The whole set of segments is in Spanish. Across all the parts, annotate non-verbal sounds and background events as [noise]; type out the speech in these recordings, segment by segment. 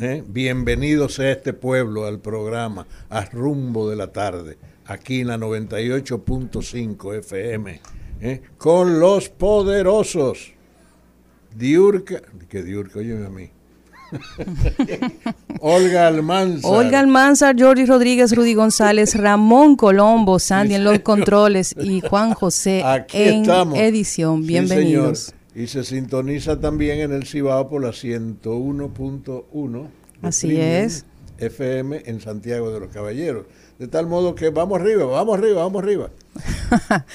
¿Eh? Bienvenidos a este pueblo, al programa, a rumbo de la tarde, aquí en la 98.5 FM, ¿eh? con los poderosos. Diurca, que Diurca, oye a mí. [laughs] Olga Almanza. Olga Almanza, Jordi Rodríguez, Rudy González, Ramón Colombo, Sandy en los controles y Juan José en edición. Bienvenidos. Y se sintoniza también en el Cibao por la 101.1. Así es. FM en Santiago de los Caballeros. De tal modo que vamos arriba, vamos arriba, vamos arriba. [laughs]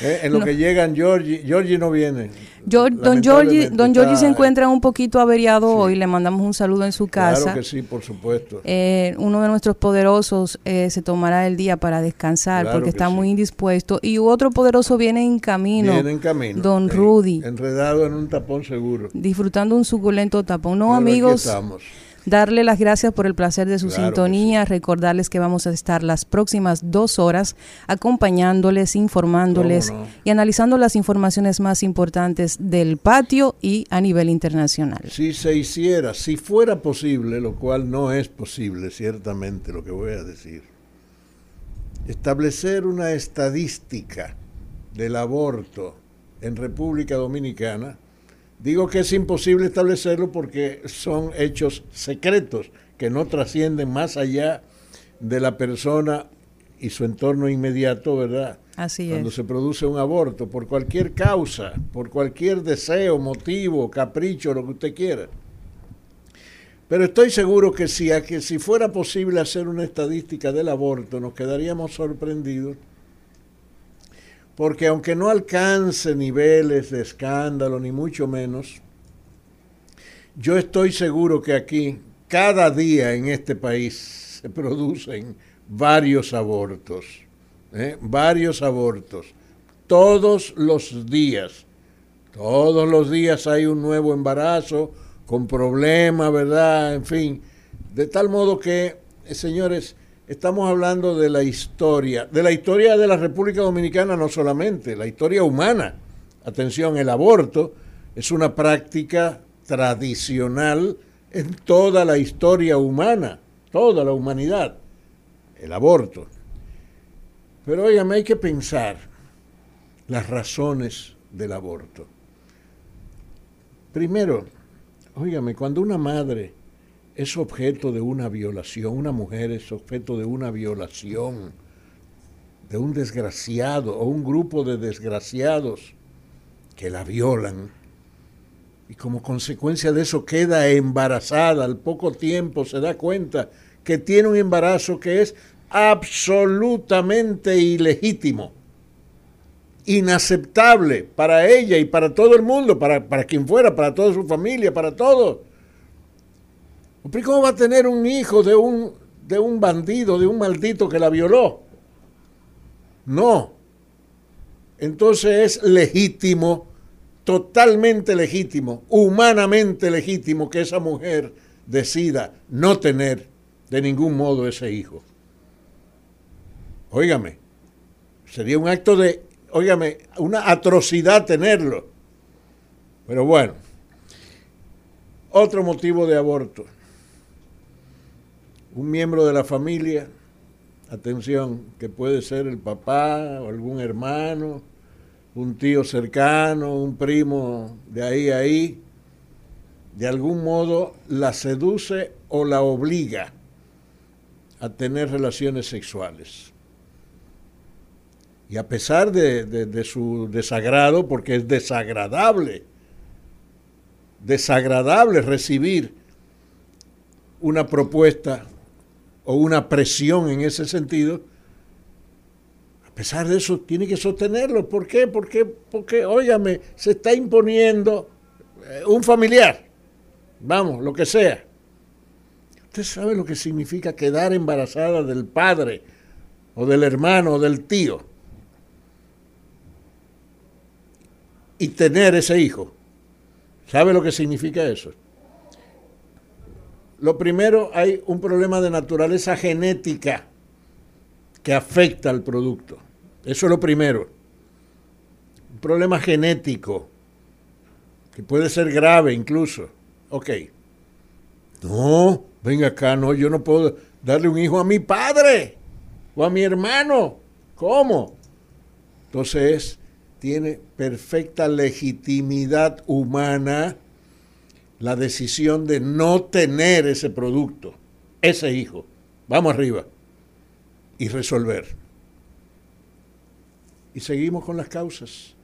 Eh, en lo que llegan Georgie, Georgie no viene. Don Georgie, don se encuentra un poquito averiado hoy, le mandamos un saludo en su casa. Claro que sí, por supuesto. Eh, uno de nuestros poderosos eh, se tomará el día para descansar porque está muy indispuesto y otro poderoso viene en camino. Viene en camino. Don Rudy. Enredado en un tapón seguro. Disfrutando un suculento tapón. No, amigos. Estamos darle las gracias por el placer de su sintonía, recordarles que vamos a estar las próximas dos horas acompañándoles, informándoles y analizando las informaciones más importantes del patio y a nivel internacional. Si se hiciera, si fuera posible, lo cual no es posible, ciertamente, lo que voy a decir, establecer una estadística del aborto en República Dominicana, Digo que es imposible establecerlo porque son hechos secretos que no trascienden más allá de la persona y su entorno inmediato, ¿verdad? Así Cuando se produce un aborto, por cualquier causa, por cualquier deseo, motivo, capricho, lo que usted quiera. Pero estoy seguro que si, que si fuera posible hacer una estadística del aborto, nos quedaríamos sorprendidos porque aunque no alcance niveles de escándalo, ni mucho menos, yo estoy seguro que aquí, cada día en este país, se producen varios abortos, ¿eh? varios abortos, todos los días. Todos los días hay un nuevo embarazo con problemas, ¿verdad? En fin, de tal modo que, señores, estamos hablando de la historia, de la historia de la República Dominicana no solamente, la historia humana. Atención, el aborto es una práctica tradicional en toda la historia humana, toda la humanidad, el aborto. Pero óigame, hay que pensar las razones del aborto. Primero, óigame, cuando una madre es objeto de una violación, una mujer es objeto de una violación, de un desgraciado o un grupo de desgraciados que la violan. Y como consecuencia de eso queda embarazada, al poco tiempo se da cuenta que tiene un embarazo que es absolutamente ilegítimo, inaceptable para ella y para todo el mundo, para, para quien fuera, para toda su familia, para todos ¿Cómo va a tener un hijo de un, de un bandido, de un maldito que la violó? No. Entonces es legítimo, totalmente legítimo, humanamente legítimo que esa mujer decida no tener de ningún modo ese hijo. Óigame, sería un acto de, óigame, una atrocidad tenerlo. Pero bueno, otro motivo de aborto un miembro de la familia, atención, que puede ser el papá o algún hermano, un tío cercano, un primo de ahí a ahí, de algún modo la seduce o la obliga a tener relaciones sexuales. Y a pesar de, de, su desagrado, porque es desagradable, desagradable recibir una propuesta o una presión en ese sentido, a pesar de eso tiene que sostenerlo. ¿Por qué? Porque, porque óyame, se está imponiendo eh, un familiar, vamos, lo que sea. ¿Usted sabe lo que significa quedar embarazada del padre o del hermano o del tío? Y tener ese hijo. ¿Sabe lo que significa eso? Lo primero, hay un problema de naturaleza genética que afecta al producto. Eso es lo primero. Un problema genético, que puede ser grave incluso. Ok. No, venga acá, no, yo no puedo darle un hijo a mi padre o a mi hermano. ¿Cómo? Entonces, tiene perfecta legitimidad humana la decisión de no tener ese producto, ese hijo. Vamos arriba y resolver. Y seguimos con las causas.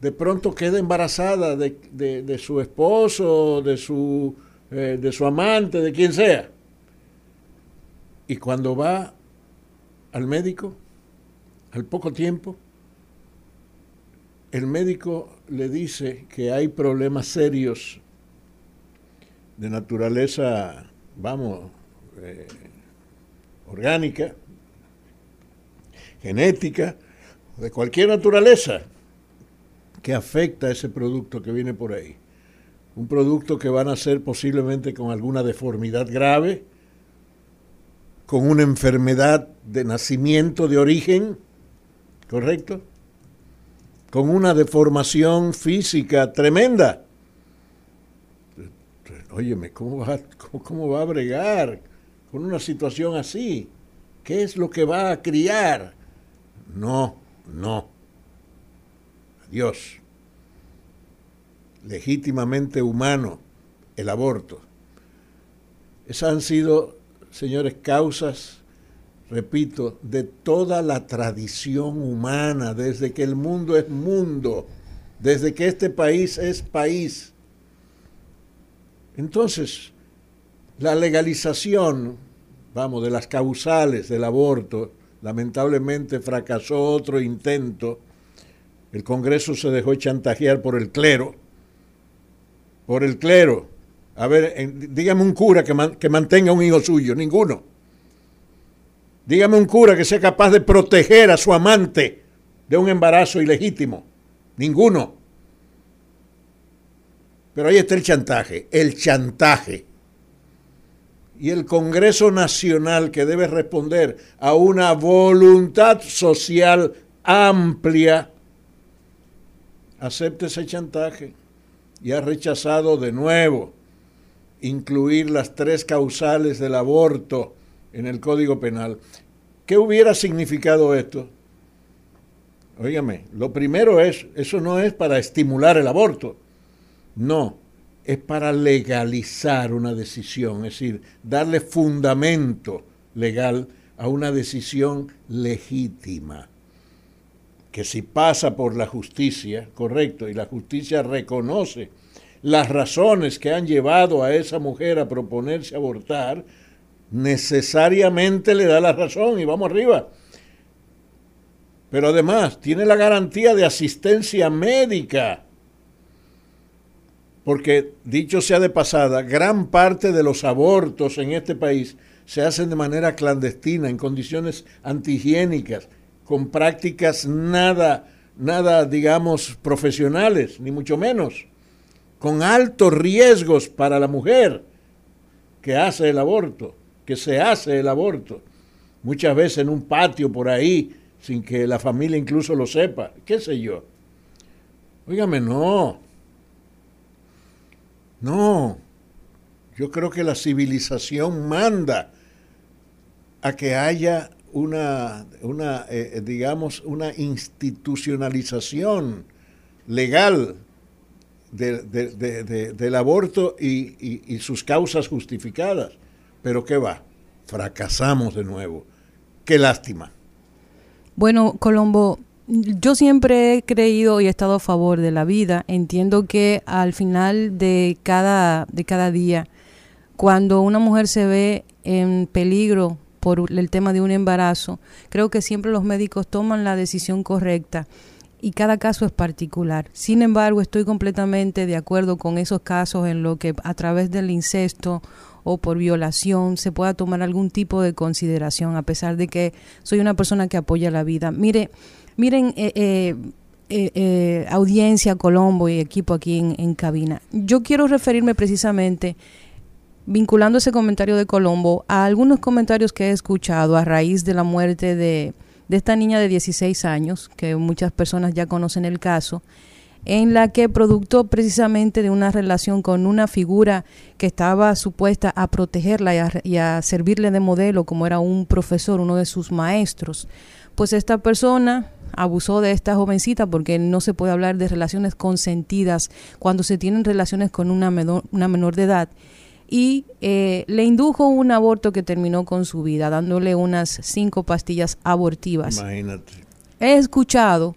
De pronto queda embarazada de, su esposo, de su, eh, de su amante, de quien sea. Y cuando va al médico, al poco tiempo, el médico le dice que hay problemas serios de naturaleza, vamos, eh, orgánica, genética, de cualquier naturaleza, que afecta a ese producto que viene por ahí. Un producto que van a ser posiblemente con alguna deformidad grave, con una enfermedad de nacimiento, de origen, ¿correcto? Con una deformación física tremenda óyeme, ¿cómo va, cómo, va a bregar con una situación así? ¿Qué es lo que va a criar? No, no. Adiós. Legítimamente humano el aborto. Esas han sido, señores, causas, repito, de toda la tradición humana, desde que el mundo es mundo, desde que este país es país entonces, la legalización, vamos, de las causales del aborto, lamentablemente fracasó otro intento. El Congreso se dejó chantajear por el clero, por el clero. A ver, dígame un cura que, que mantenga un hijo suyo, ninguno. Dígame un cura que sea capaz de proteger a su amante de un embarazo ilegítimo, ninguno. Pero ahí está el chantaje, el chantaje. Y el Congreso Nacional que debe responder a una voluntad social amplia, acepta ese chantaje y ha rechazado de nuevo incluir las tres causales del aborto en el Código Penal. ¿Qué hubiera significado esto? Óigame, lo primero es, eso no es para estimular el aborto, no, es para legalizar una decisión, es decir, darle fundamento legal a una decisión legítima, que si pasa por la justicia, correcto, y la justicia reconoce las razones que han llevado a esa mujer a proponerse abortar, necesariamente le da la razón y vamos arriba. Pero además tiene la garantía de asistencia médica porque dicho sea de pasada, gran parte de los abortos en este país se hacen de manera clandestina, en condiciones antihigiénicas, con prácticas nada, nada, digamos, profesionales, ni mucho menos, con altos riesgos para la mujer que hace el aborto, que se hace el aborto, muchas veces en un patio por ahí, sin que la familia incluso lo sepa, qué sé yo. Óigame, no, no, yo creo que la civilización manda a que haya una, una eh, digamos, una institucionalización legal del aborto y sus causas justificadas. Pero ¿qué va? Fracasamos de nuevo. Qué lástima. Bueno, Colombo, yo siempre he creído y he estado a favor de la vida. Entiendo que al final de cada, de cada día, cuando una mujer se ve en peligro por el tema de un embarazo, creo que siempre los médicos toman la decisión correcta y cada caso es particular. Sin embargo, estoy completamente de acuerdo con esos casos en los que a través del incesto o por violación se pueda tomar algún tipo de consideración, a pesar de que soy una persona que apoya la vida. Mire, miren, eh, eh, eh, audiencia, Colombo y equipo aquí en, cabina. Yo quiero referirme precisamente vinculando ese comentario de Colombo a algunos comentarios que he escuchado a raíz de la muerte de, de esta niña de 16 años, que muchas personas ya conocen el caso, en la que producto precisamente de una relación con una figura que estaba supuesta a protegerla y a, servirle de modelo, como era un profesor, uno de sus maestros. Pues esta persona abusó de esta jovencita porque no se puede hablar de relaciones consentidas cuando se tienen relaciones con una menor, una menor de edad y eh, le indujo un aborto que terminó con su vida, dándole unas cinco pastillas abortivas. Imagínate. He escuchado,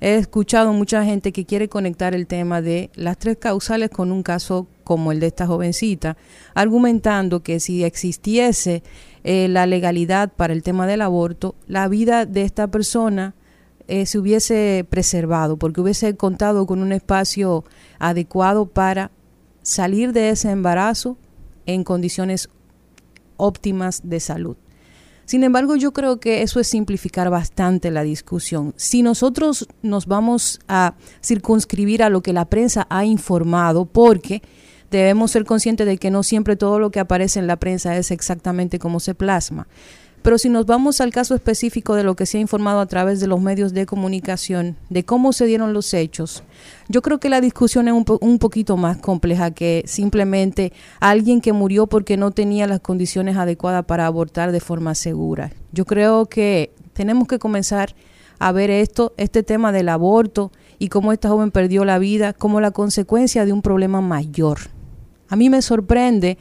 he escuchado mucha gente que quiere conectar el tema de las tres causales con un caso como el de esta jovencita, argumentando que si existiese eh, la legalidad para el tema del aborto, la vida de esta persona eh, se hubiese preservado, porque hubiese contado con un espacio adecuado para salir de ese embarazo en condiciones óptimas de salud. Sin embargo, yo creo que eso es simplificar bastante la discusión. Si nosotros nos vamos a circunscribir a lo que la prensa ha informado, porque debemos ser conscientes de que no siempre todo lo que aparece en la prensa es exactamente como se plasma. Pero si nos vamos al caso específico de lo que se ha informado a través de los medios de comunicación, de cómo se dieron los hechos, yo creo que la discusión es un, un poquito más compleja que simplemente alguien que murió porque no tenía las condiciones adecuadas para abortar de forma segura. Yo creo que tenemos que comenzar a ver esto, este tema del aborto y cómo esta joven perdió la vida como la consecuencia de un problema mayor. A mí me sorprende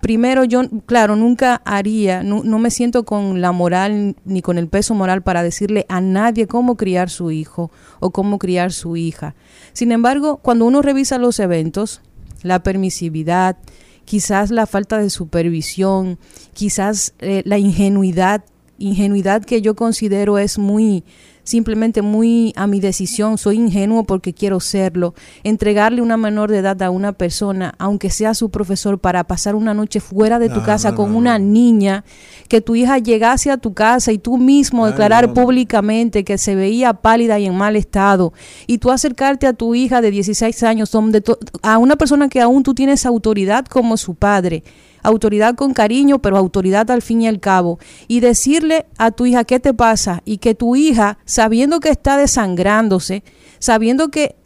primero yo, claro, nunca haría, no, me siento con la moral ni con el peso moral para decirle a nadie cómo criar su hijo o cómo criar su hija. Sin embargo, cuando uno revisa los eventos, la permisividad, quizás la falta de supervisión, quizás eh, la ingenuidad, ingenuidad que yo considero es muy simplemente muy a mi decisión, soy ingenuo porque quiero serlo. Entregarle una menor de edad a una persona, aunque sea su profesor, para pasar una noche fuera de tu casa con una niña, que tu hija llegase a tu casa y tú mismo declarar públicamente que se veía pálida y en mal estado, y tú acercarte a tu hija de 16 años, donde a una persona que aún tú tienes autoridad como su padre, autoridad con cariño, pero autoridad al fin y al cabo, y decirle a tu hija qué te pasa y que tu hija, sabiendo que está desangrándose, sabiendo que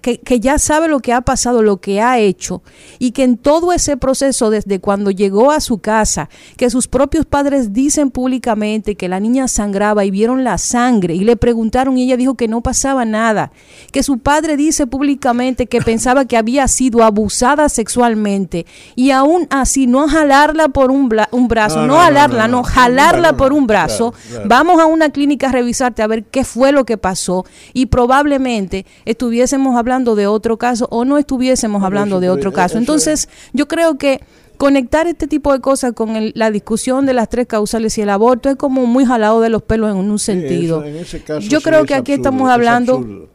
que, ya sabe lo que ha pasado, lo que ha hecho, y que en todo ese proceso, desde cuando llegó a su casa, que sus propios padres dicen públicamente que la niña sangraba y vieron la sangre y le preguntaron y ella dijo que no pasaba nada, que su padre dice públicamente que pensaba que había sido abusada sexualmente y aún así no jalarla por un, un brazo, no, jalarla, no, jalarla por un brazo, vamos a una clínica a revisarte a ver qué fue lo que pasó y probablemente estuviese estuviésemos hablando de otro caso o no estuviésemos hablando de otro caso. Entonces, yo creo que conectar este tipo de cosas con la discusión de las tres causales y el aborto es como muy jalado de los pelos en un sentido. yo creo que aquí estamos hablando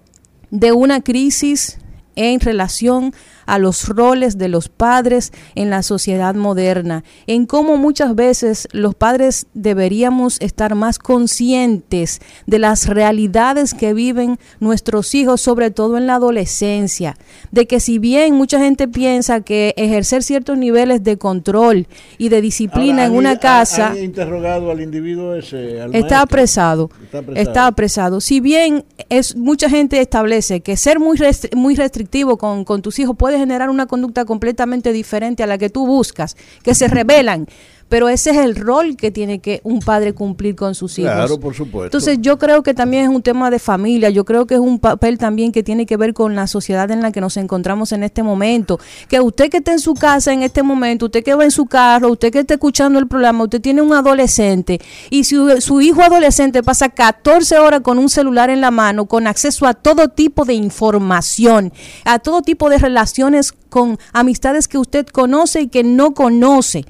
de una crisis en relación a los roles de los padres en la sociedad moderna, en cómo muchas veces los padres deberíamos estar más conscientes de las realidades que viven nuestros hijos, sobre todo en la adolescencia, de que si bien mucha gente piensa que ejercer ciertos niveles de control y de disciplina en una casa... interrogado al individuo ese, está, apresado, está apresado, Si bien es mucha gente establece que ser muy, muy restrictivo con, con tus hijos puede generar una conducta completamente diferente a la que tú buscas, que se revelan pero ese es el rol que tiene que un padre cumplir con sus hijos. Claro, por supuesto. Entonces yo creo que también es un tema de familia, yo creo que es un papel también que tiene que ver con la sociedad en la que nos encontramos en este momento, que usted que está en su casa en este momento, usted que va en su carro, usted que está escuchando el programa, usted tiene un adolescente y si su hijo adolescente pasa 14 horas con un celular en la mano, con acceso a todo tipo de información, a todo tipo de relaciones con amistades que usted conoce y que no conoce,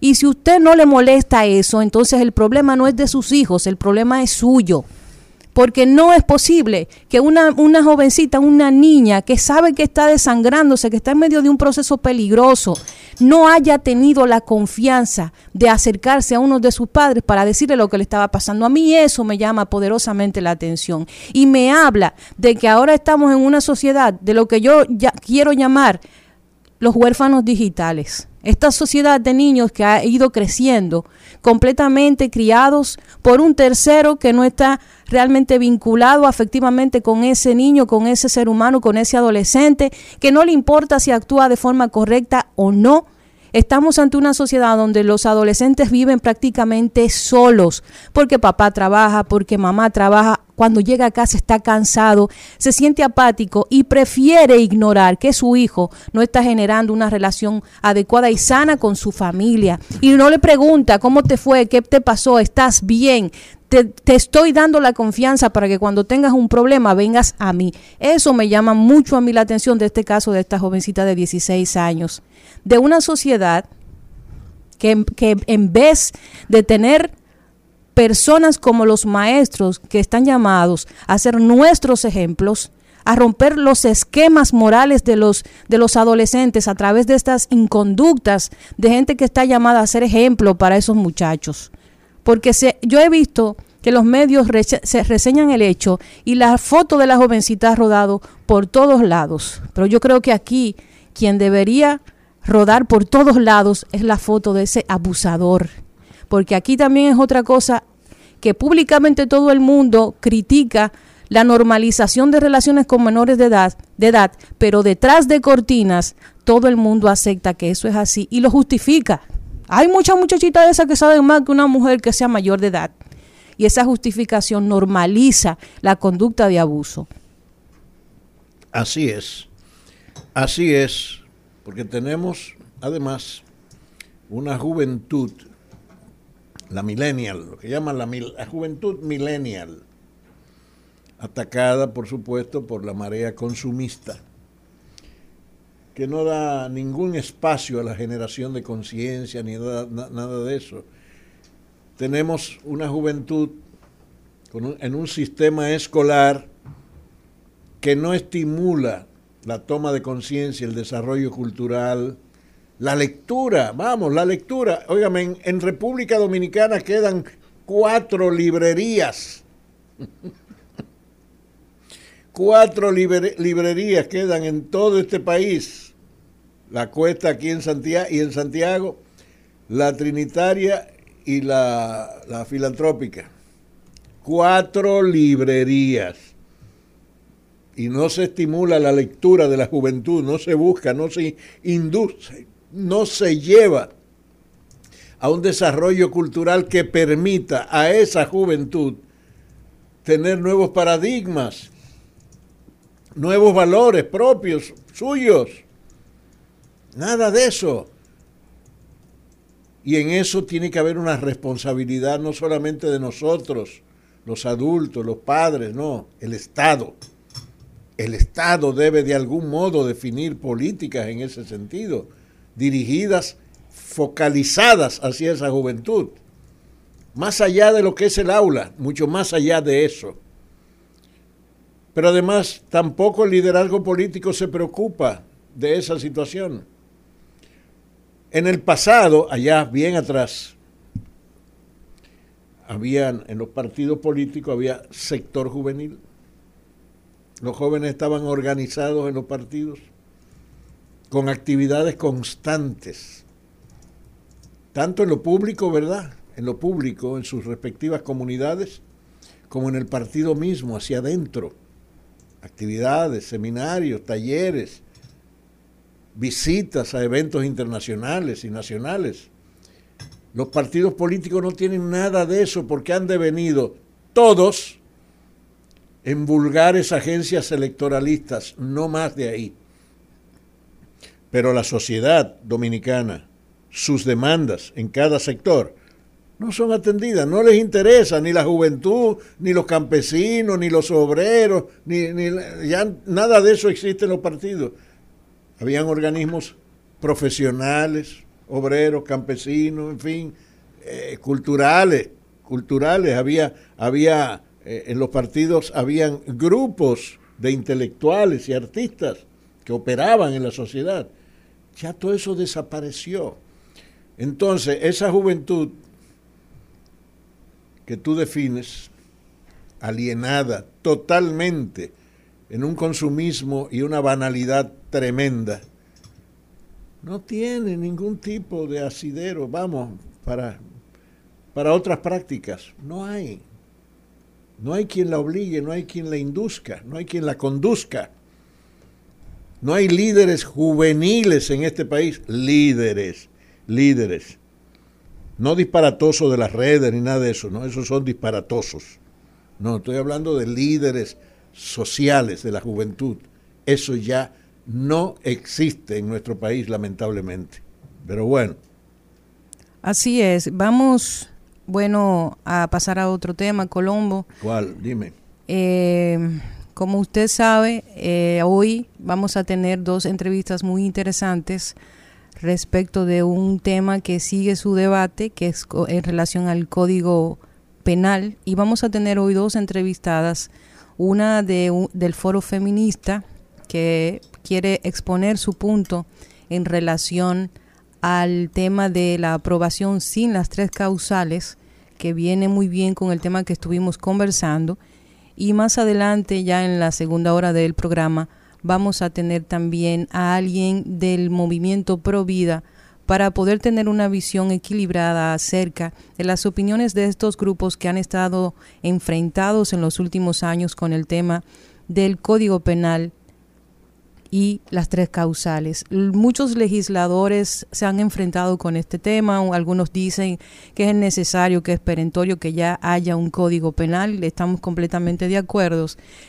y si usted no le molesta eso, entonces el problema no es de sus hijos, el problema es suyo. porque no es posible que una, una jovencita, una niña que sabe que está desangrándose, que está en medio de un proceso peligroso, no haya tenido la confianza de acercarse a uno de sus padres para decirle lo que le estaba pasando. A mí eso me llama poderosamente la atención y me habla de que ahora estamos en una sociedad de lo que yo ya quiero llamar los huérfanos digitales. Esta sociedad de niños que ha ido creciendo completamente criados por un tercero que no está realmente vinculado afectivamente con ese niño, con ese ser humano, con ese adolescente, que no le importa si actúa de forma correcta o no. Estamos ante una sociedad donde los adolescentes viven prácticamente solos, porque papá trabaja, porque mamá trabaja, cuando llega a casa está cansado, se siente apático y prefiere ignorar que su hijo no está generando una relación adecuada y sana con su familia. Y no le pregunta cómo te fue, qué te pasó, estás bien, te, estoy dando la confianza para que cuando tengas un problema vengas a mí. Eso me llama mucho a mí la atención de este caso de esta jovencita de 16 años. De una sociedad que, que en vez de tener personas como los maestros que están llamados a ser nuestros ejemplos, a romper los esquemas morales de los, de los adolescentes a través de estas inconductas de gente que está llamada a ser ejemplo para esos muchachos porque se, yo he visto que los medios se reseñan el hecho y la foto de la jovencita ha rodado por todos lados. Pero yo creo que aquí quien debería rodar por todos lados es la foto de ese abusador. Porque aquí también es otra cosa que públicamente todo el mundo critica la normalización de relaciones con menores de edad, de edad, pero detrás de cortinas todo el mundo acepta que eso es así y lo justifica. Hay muchas muchachitas de esas que saben más que una mujer que sea mayor de edad. Y esa justificación normaliza la conducta de abuso. Así es. Así es. Porque tenemos, además, una juventud, la millennial, lo que llaman la, juventud millennial, atacada, por supuesto, por la marea consumista que no da ningún espacio a la generación de conciencia ni nada, de eso. Tenemos una juventud en un sistema escolar que no estimula la toma de conciencia, el desarrollo cultural, la lectura, vamos, la lectura. Óigame, en, República Dominicana quedan cuatro librerías. [laughs] cuatro librerías quedan en todo este país la Cuesta aquí en Santiago y en Santiago, la Trinitaria y la, la Filantrópica. Cuatro librerías. Y no se estimula la lectura de la juventud, no se busca, no se induce, no se lleva a un desarrollo cultural que permita a esa juventud tener nuevos paradigmas, nuevos valores propios, suyos Nada de eso. Y en eso tiene que haber una responsabilidad no solamente de nosotros, los adultos, los padres, no, el Estado. El Estado debe de algún modo definir políticas en ese sentido, dirigidas, focalizadas hacia esa juventud. Más allá de lo que es el aula, mucho más allá de eso. Pero además tampoco el liderazgo político se preocupa de esa situación. En el pasado, allá bien atrás, habían en los partidos políticos había sector juvenil. Los jóvenes estaban organizados en los partidos con actividades constantes, tanto en lo público, ¿verdad? En lo público, en sus respectivas comunidades, como en el partido mismo, hacia adentro. Actividades, seminarios, talleres, visitas a eventos internacionales y nacionales. Los partidos políticos no tienen nada de eso porque han devenido todos en vulgares agencias electoralistas, no más de ahí. Pero la sociedad dominicana, sus demandas en cada sector, no son atendidas, no les interesa ni la juventud, ni los campesinos, ni los obreros, ni, ya nada de eso existe en los partidos habían organismos profesionales, obreros, campesinos, en fin, eh, culturales, culturales, había, había eh, en los partidos habían grupos de intelectuales y artistas que operaban en la sociedad. Ya todo eso desapareció. Entonces, esa juventud que tú defines, alienada totalmente en un consumismo y una banalidad tremenda, no tiene ningún tipo de asidero, vamos, para, para otras prácticas. No hay. No hay quien la obligue, no hay quien la induzca, no hay quien la conduzca. No hay líderes juveniles en este país, líderes, líderes. No disparatosos de las redes ni nada de eso, no, esos son disparatosos. No, estoy hablando de líderes sociales de la juventud. Eso ya no existe en nuestro país, lamentablemente. Pero bueno. Así es. Vamos, bueno, a pasar a otro tema, Colombo. ¿Cuál? Dime. Eh, como usted sabe, eh, hoy vamos a tener dos entrevistas muy interesantes respecto de un tema que sigue su debate, que es en relación al Código Penal. Y vamos a tener hoy dos entrevistadas, una de, del Foro Feminista, que quiere exponer su punto en relación al tema de la aprobación sin las tres causales, que viene muy bien con el tema que estuvimos conversando y más adelante, ya en la segunda hora del programa, vamos a tener también a alguien del movimiento Pro Vida para poder tener una visión equilibrada acerca de las opiniones de estos grupos que han estado enfrentados en los últimos años con el tema del Código Penal y las tres causales. Muchos legisladores se han enfrentado con este tema, algunos dicen que es necesario, que es perentorio que ya haya un código penal, estamos completamente de acuerdo,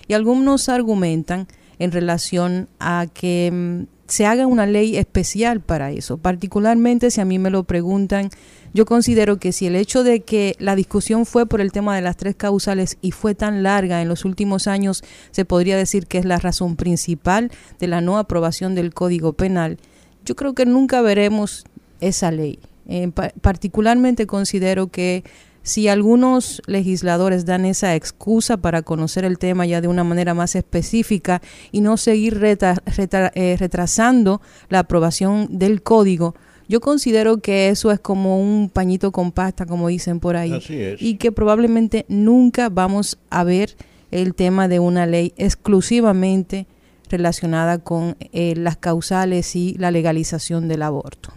y algunos argumentan en relación a que mm, se haga una ley especial para eso, particularmente si a mí me lo preguntan yo considero que si el hecho de que la discusión fue por el tema de las tres causales y fue tan larga en los últimos años, se podría decir que es la razón principal de la no aprobación del Código Penal, yo creo que nunca veremos esa ley. Eh, particularmente considero que si algunos legisladores dan esa excusa para conocer el tema ya de una manera más específica y no seguir eh, retrasando la aprobación del código, yo considero que eso es como un pañito con pasta, como dicen por ahí. Y que probablemente nunca vamos a ver el tema de una ley exclusivamente relacionada con eh, las causales y la legalización del aborto.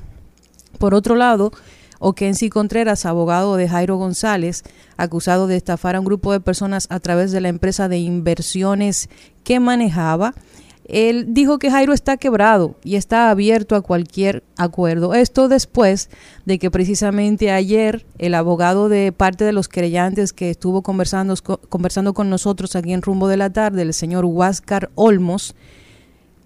Por otro lado, Okensi Contreras, abogado de Jairo González, acusado de estafar a un grupo de personas a través de la empresa de inversiones que manejaba, él dijo que Jairo está quebrado y está abierto a cualquier acuerdo. Esto después de que precisamente ayer el abogado de parte de los creyentes que estuvo conversando, conversando con nosotros aquí en Rumbo de la Tarde, el señor Huáscar Olmos,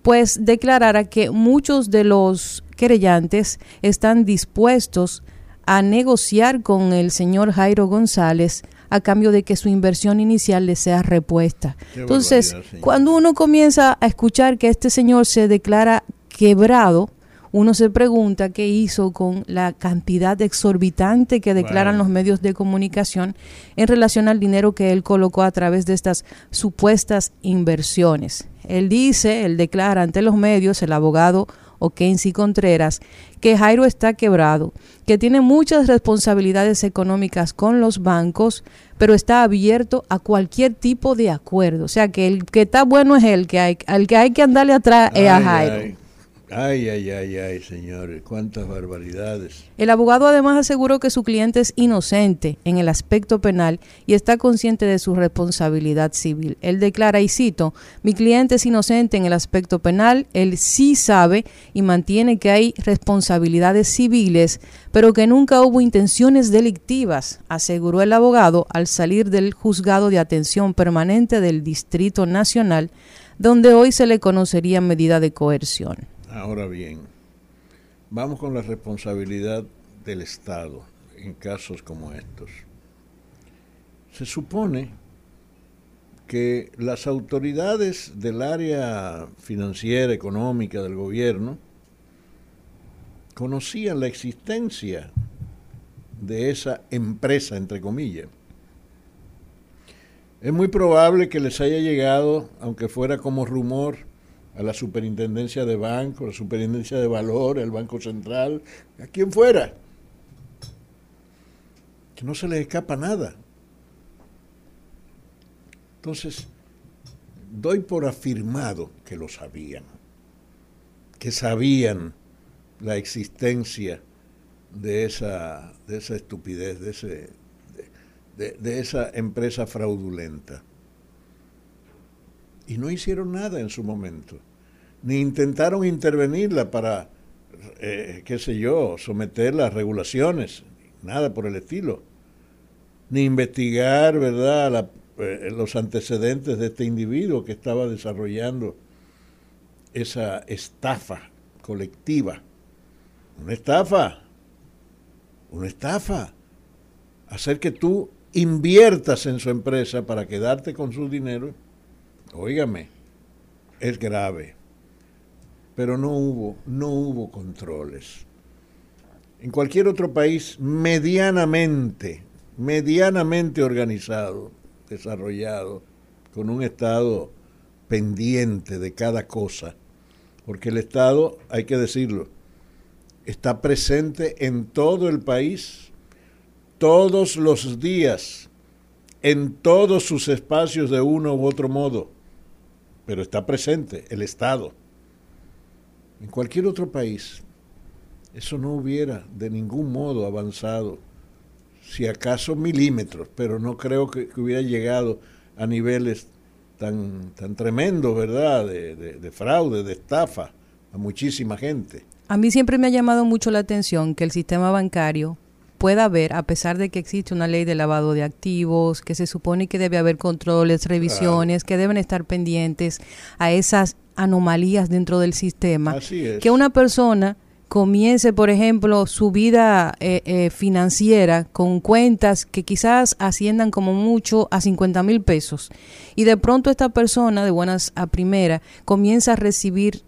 pues declarara que muchos de los querellantes están dispuestos a negociar con el señor Jairo González a cambio de que su inversión inicial le sea repuesta. Entonces, cuando uno comienza a escuchar que este señor se declara quebrado, uno se pregunta qué hizo con la cantidad exorbitante que declaran los medios de comunicación en relación al dinero que él colocó a través de estas supuestas inversiones. Él dice, él declara ante los medios, el abogado o Kensi Contreras, que Jairo está quebrado, que tiene muchas responsabilidades económicas con los bancos, pero está abierto a cualquier tipo de acuerdo. O sea, que el que está bueno es el que hay, al que hay que andarle atrás es a Jairo. Ay, ay, ay, ay, señores, cuántas barbaridades. El abogado además aseguró que su cliente es inocente en el aspecto penal y está consciente de su responsabilidad civil. Él declara, y cito, mi cliente es inocente en el aspecto penal, él sí sabe y mantiene que hay responsabilidades civiles, pero que nunca hubo intenciones delictivas, aseguró el abogado al salir del juzgado de atención permanente del Distrito Nacional, donde hoy se le conocería medida de coerción. Ahora bien, vamos con la responsabilidad del Estado en casos como estos. Se supone que las autoridades del área financiera, económica del gobierno, conocían la existencia de esa empresa, entre comillas. Es muy probable que les haya llegado, aunque fuera como rumor, a la superintendencia de banco, la superintendencia de valor, el Banco Central, a quien fuera. Que no se les escapa nada. Entonces, doy por afirmado que lo sabían, que sabían la existencia de esa, de esa estupidez, de, de, esa empresa fraudulenta. Y no hicieron nada en su momento, ni intentaron intervenirla para, eh, qué sé yo, someterla a regulaciones, nada por el estilo, ni investigar, ¿verdad?, eh, los antecedentes de este individuo que estaba desarrollando esa estafa colectiva. Una estafa, una estafa. Hacer que tú inviertas en su empresa para quedarte con su dinero, óigame, es grave. Pero no hubo, no hubo controles. En cualquier otro país medianamente, medianamente organizado, desarrollado, con un Estado pendiente de cada cosa, porque el Estado, hay que decirlo, está presente en todo el país, todos los días, en todos sus espacios de uno u otro modo, pero está presente el Estado. En cualquier otro país, eso no hubiera de ningún modo avanzado si acaso milímetros, pero no creo que, hubiera llegado a niveles tan, tan tremendos, ¿verdad? De, de, fraude, de estafa a muchísima gente. A mí siempre me ha llamado mucho la atención que el sistema bancario pueda haber, a pesar de que existe una ley de lavado de activos, que se supone que debe haber controles, revisiones, que deben estar pendientes a esas anomalías dentro del sistema, que una persona comience, por ejemplo, su vida eh, eh, financiera con cuentas que quizás asciendan como mucho a 50 mil pesos. Y de pronto esta persona, de buenas a primera, comienza a recibir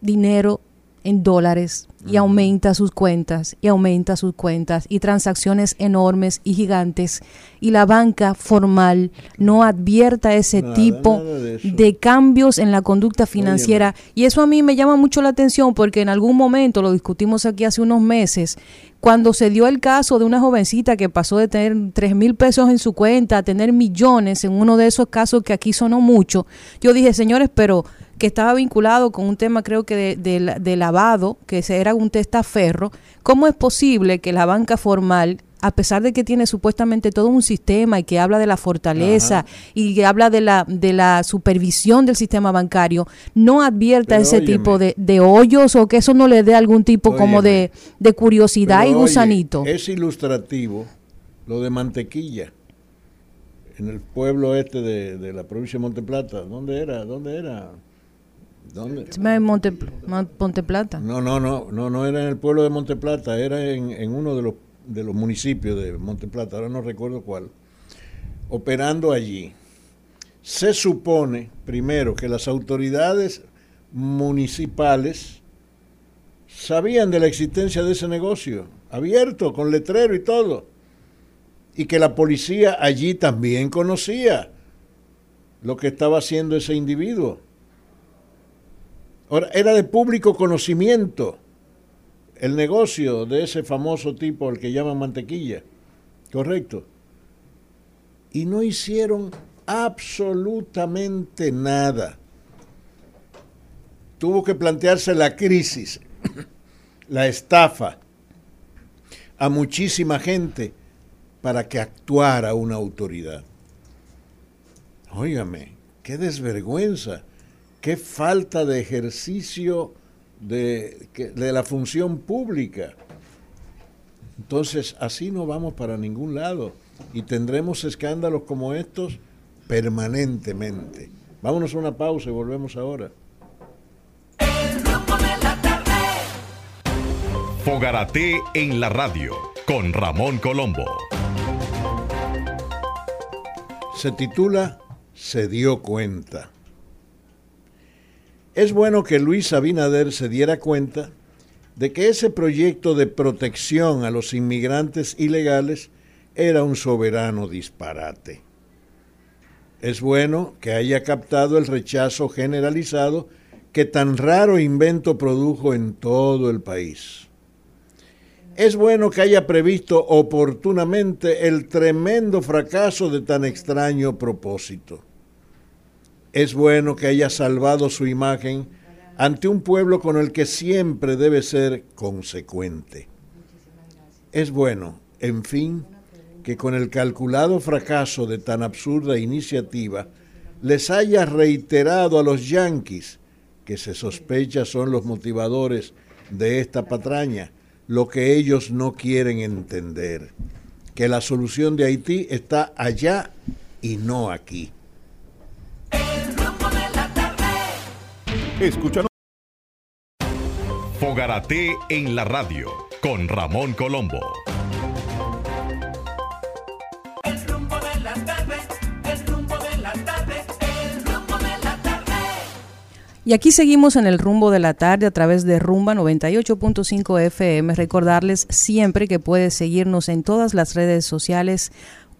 dinero en dólares y aumenta sus cuentas y aumenta sus cuentas y transacciones enormes y gigantes. Y la banca formal no advierta ese tipo de, cambios en la conducta financiera. y eso a mí me llama mucho la atención porque en algún momento lo discutimos aquí hace unos meses cuando se dio el caso de una jovencita que pasó de tener tres mil pesos en su cuenta a tener millones en uno de esos casos que aquí sonó mucho yo dije señores pero que estaba vinculado con un tema creo que de, lavado, que era un testaferro, ¿cómo es posible que la banca formal a pesar de que tiene supuestamente todo un sistema y que habla de la fortaleza y que habla de la, de la supervisión del sistema bancario, no advierta ese tipo de, hoyos o que eso no le dé algún tipo como de, curiosidad y gusanito. es ilustrativo lo de mantequilla en el pueblo este de, de la provincia de Monteplata. ¿Dónde era? ¿Dónde era? ¿Dónde? Monte, Plata. No, no, no, no, no era en el pueblo de Monteplata, era en, en uno de los, de los municipios de Monteplata, ahora no recuerdo cuál, operando allí. Se supone, primero, que las autoridades municipales sabían de la existencia de ese negocio, abierto, con letrero y todo, y que la policía allí también conocía lo que estaba haciendo ese individuo era de público conocimiento el negocio de ese famoso tipo al que llaman mantequilla, correcto. Y no hicieron absolutamente nada. Tuvo que plantearse la crisis, [coughs] la estafa a muchísima gente para que actuara una autoridad. Óigame, qué desvergüenza qué falta de ejercicio de, de, la función pública. Entonces, así no vamos para ningún lado y tendremos escándalos como estos permanentemente. Vámonos a una pausa y volvemos ahora. Fogarate en la radio con Ramón Colombo. Se titula Se dio cuenta. Es bueno que Luis Abinader se diera cuenta de que ese proyecto de protección a los inmigrantes ilegales era un soberano disparate. Es bueno que haya captado el rechazo generalizado que tan raro invento produjo en todo el país. Es bueno que haya previsto oportunamente el tremendo fracaso de tan extraño propósito. Es bueno que haya salvado su imagen ante un pueblo con el que siempre debe ser consecuente. Es bueno, en fin, que con el calculado fracaso de tan absurda iniciativa les haya reiterado a los yanquis, que se sospecha son los motivadores de esta patraña, lo que ellos no quieren entender, que la solución de Haití está allá y no aquí. Escúchanos. Fogarate en la radio con Ramón Colombo. Y aquí seguimos en el rumbo de la tarde a través de Rumba 98.5 FM. Recordarles siempre que puedes seguirnos en todas las redes sociales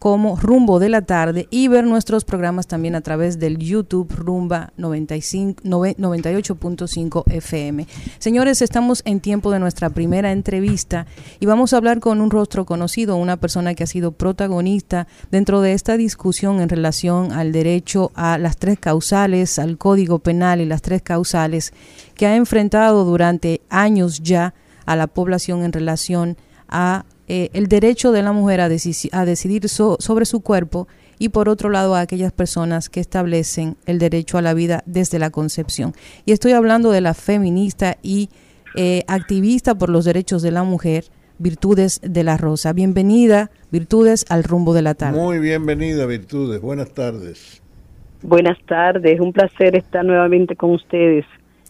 como Rumbo de la Tarde y ver nuestros programas también a través del YouTube Rumba 98.5 FM. Señores, estamos en tiempo de nuestra primera entrevista y vamos a hablar con un rostro conocido, una persona que ha sido protagonista dentro de esta discusión en relación al derecho a las tres causales, al Código Penal y las tres causales que ha enfrentado durante años ya a la población en relación a eh, el derecho de la mujer a, a decidir sobre su cuerpo y por otro lado a aquellas personas que establecen el derecho a la vida desde la concepción. Y estoy hablando de la feminista y eh, activista por los derechos de la mujer, Virtudes de la Rosa. Bienvenida, Virtudes, al rumbo de la tarde. Muy bienvenida, Virtudes. Buenas tardes. Buenas tardes, un placer estar nuevamente con ustedes.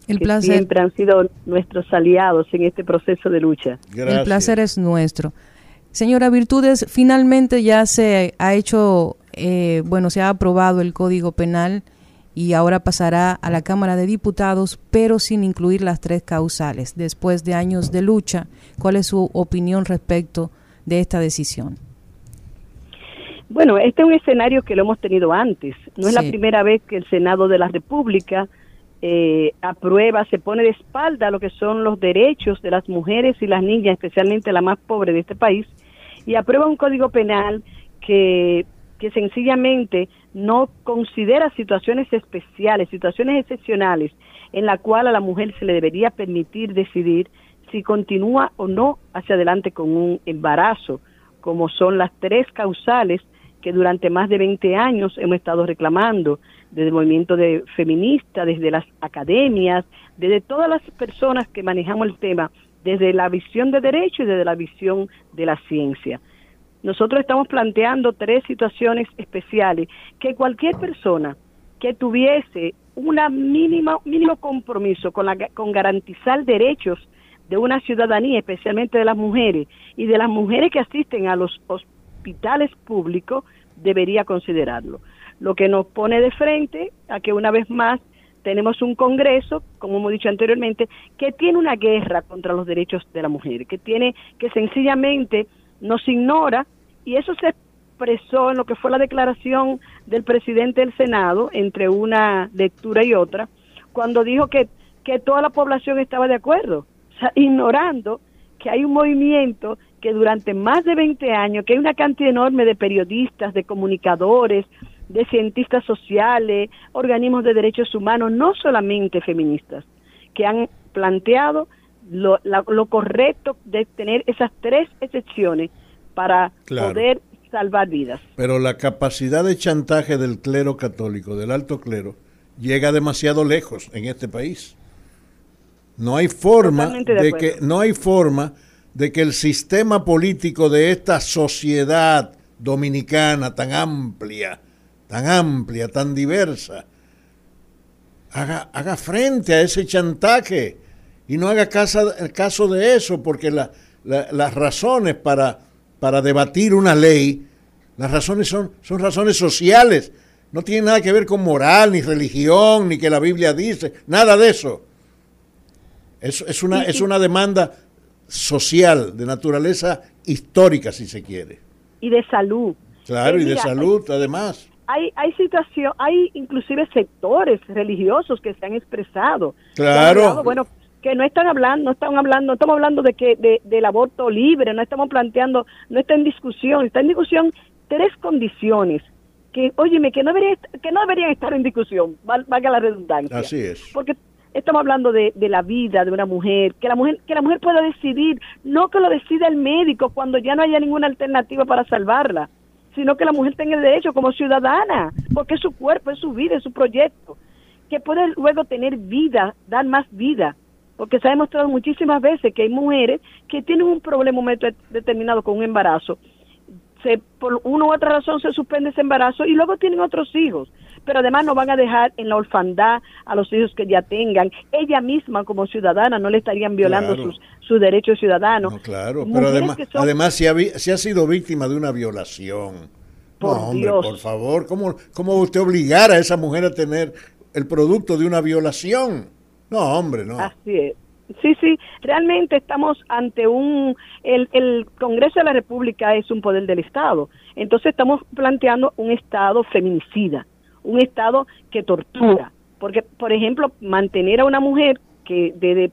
El placer. Siempre han sido nuestros aliados en este proceso de lucha. El placer es nuestro. Señora Virtudes, finalmente ya se ha hecho, eh, bueno, se ha aprobado el Código Penal y ahora pasará a la Cámara de Diputados, pero sin incluir las tres causales. Después de años de lucha, ¿cuál es su opinión respecto de esta decisión? Bueno, este es un escenario que lo hemos tenido antes. No es la primera vez que el Senado de la República eh, aprueba, se pone de espalda lo que son los derechos de las mujeres y las niñas, especialmente la más pobre de este país, y aprueba un código penal que, que sencillamente no considera situaciones especiales, situaciones excepcionales, en la cual a la mujer se le debería permitir decidir si continúa o no hacia adelante con un embarazo, como son las tres causales que durante más de 20 años hemos estado reclamando, desde el movimiento de feminista, desde las academias, desde todas las personas que manejamos el tema, desde la visión de derecho y desde la visión de la ciencia. Nosotros estamos planteando tres situaciones especiales que cualquier persona que tuviese mínima mínimo compromiso con la, con garantizar derechos de una ciudadanía, especialmente de las mujeres y de las mujeres que asisten a los hospitales públicos, debería considerarlo. Lo que nos pone de frente a que una vez más tenemos un Congreso, como hemos dicho anteriormente, que tiene una guerra contra los derechos de la mujer, que tiene que sencillamente nos ignora y eso se expresó en lo que fue la declaración del presidente del Senado entre una lectura y otra, cuando dijo que, que toda la población estaba de acuerdo, o sea, ignorando que hay un movimiento que durante más de 20 años, que hay una cantidad enorme de periodistas, de comunicadores, de cientistas sociales, organismos de derechos humanos, no solamente feministas, que han planteado lo, lo correcto de tener esas tres excepciones para poder salvar vidas. Pero la capacidad de chantaje del clero católico, del alto clero, llega demasiado lejos en este país. No hay forma de, que no hay forma de que el sistema político de esta sociedad dominicana tan amplia, tan amplia, tan diversa, haga, haga frente a ese chantaje y no haga caso, caso de eso, porque las razones para, para debatir una ley, las razones son, son razones sociales, no tiene nada que ver con moral, ni religión, ni que la Biblia dice, nada de eso. Es, es, una, es una demanda social, de naturaleza histórica, si se quiere. Y de salud. Claro, y de salud, además. Hay, hay situación, hay inclusive sectores religiosos que se han expresado. Claro. bueno, que no están hablando, no están hablando, no estamos hablando de que de, del aborto libre, no estamos planteando, no está en discusión, está en discusión tres condiciones que, óyeme, que no deberían, que no deberían estar en discusión, valga la redundancia. Así es. Porque estamos hablando de, de, la vida de una mujer, que la mujer, que la mujer pueda decidir, no que lo decida el médico cuando ya no haya ninguna alternativa para salvarla, sino que la mujer tenga el derecho como ciudadana, porque es su cuerpo, es su vida, es su proyecto, que puede luego tener vida, dar más vida, porque se ha demostrado muchísimas veces que hay mujeres que tienen un problema determinado con un embarazo se, por una u otra razón se suspende ese embarazo y luego tienen otros hijos. Pero además no van a dejar en la orfandad a los hijos que ya tengan. Ella misma como ciudadana no le estarían violando sus, sus derechos ciudadanos. claro, pero además, además si, ha, si ha sido víctima de una violación. Por no, hombre, por favor, ¿cómo, ¿cómo usted obligar a esa mujer a tener el producto de una violación? No, hombre, no. Así es. Sí, sí, realmente estamos ante un, el, el Congreso de la República es un poder del Estado, entonces estamos planteando un Estado feminicida, un Estado que tortura, porque, por ejemplo, mantener a una mujer que desde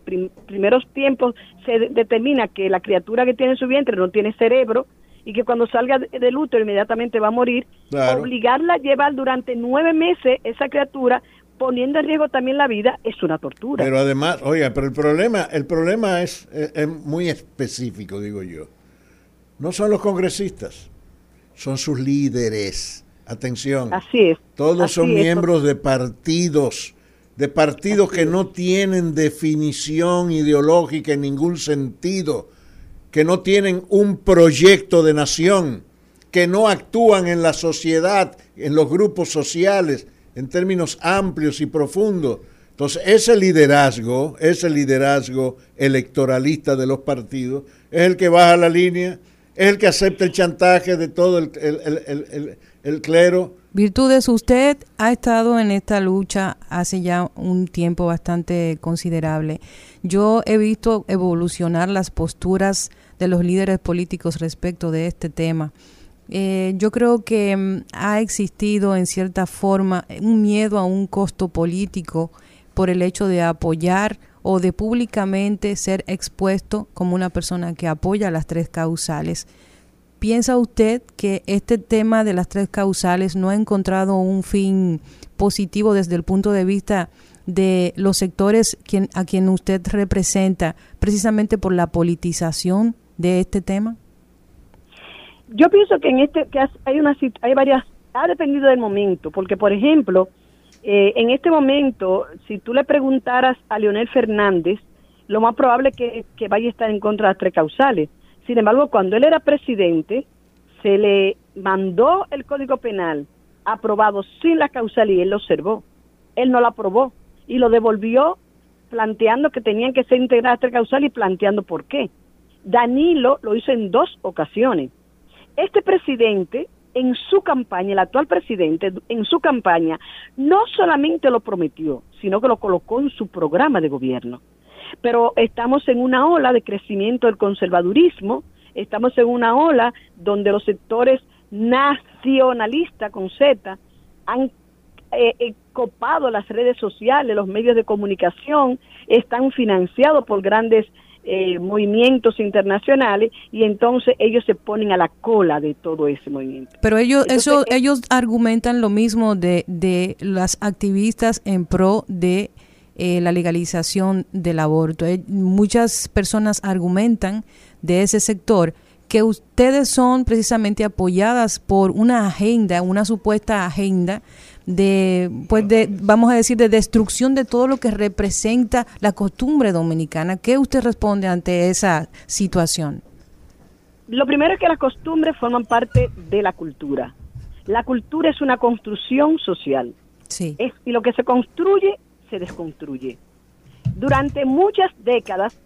primeros tiempos se determina que la criatura que tiene en su vientre no tiene cerebro y que cuando salga del útero inmediatamente va a morir, obligarla a llevar durante nueve meses esa criatura poniendo en riesgo también la vida es una tortura. Pero además, oiga, pero el problema, el problema es, es, muy específico, digo yo. No son los congresistas, son sus líderes. Atención. Así es. Todos son miembros de partidos, de partidos que no tienen definición ideológica en ningún sentido, que no tienen un proyecto de nación, que no actúan en la sociedad, en los grupos sociales, en términos amplios y profundos. Entonces, ese liderazgo, ese liderazgo electoralista de los partidos, es el que baja la línea, es el que acepta el chantaje de todo el, el, clero. Virtudes, usted ha estado en esta lucha hace ya un tiempo bastante considerable. Yo he visto evolucionar las posturas de los líderes políticos respecto de este tema. Eh, yo creo que mm, ha existido en cierta forma un miedo a un costo político por el hecho de apoyar o de públicamente ser expuesto como una persona que apoya las tres causales. ¿Piensa usted que este tema de las tres causales no ha encontrado un fin positivo desde el punto de vista de los sectores a quien usted representa, precisamente por la politización de este tema? Yo pienso que en este que hay una hay varias ha dependido del momento, porque por ejemplo, eh, en este momento, si tú le preguntaras a Leonel Fernández, lo más probable que, que vaya a estar en contra de las tres causales. Sin embargo, cuando él era presidente, se le mandó el Código Penal aprobado sin la causal y él lo observó. Él no lo aprobó y lo devolvió planteando que tenían que ser integradas tres causales y planteando por qué. Danilo lo hizo en dos ocasiones este presidente en su campaña, el actual presidente en su campaña, no solamente lo prometió, sino que lo colocó en su programa de gobierno. Pero estamos en una ola de crecimiento del conservadurismo, estamos en una ola donde los sectores nacionalistas con Z han eh, eh, copado las redes sociales, los medios de comunicación, están financiados por grandes eh, movimientos internacionales y entonces ellos se ponen a la cola de todo ese movimiento. Pero ellos, eso, eh, ellos argumentan lo mismo de, de las activistas en pro de eh, la legalización del aborto. muchas personas argumentan de ese sector que ustedes son precisamente apoyadas por una agenda, una supuesta agenda de, pues de, vamos a decir, de destrucción de todo lo que representa la costumbre dominicana. ¿Qué usted responde ante esa situación? Lo primero es que las costumbres forman parte de la cultura. La cultura es una construcción social. Sí. Es, y lo que se construye, se desconstruye. Durante muchas décadas,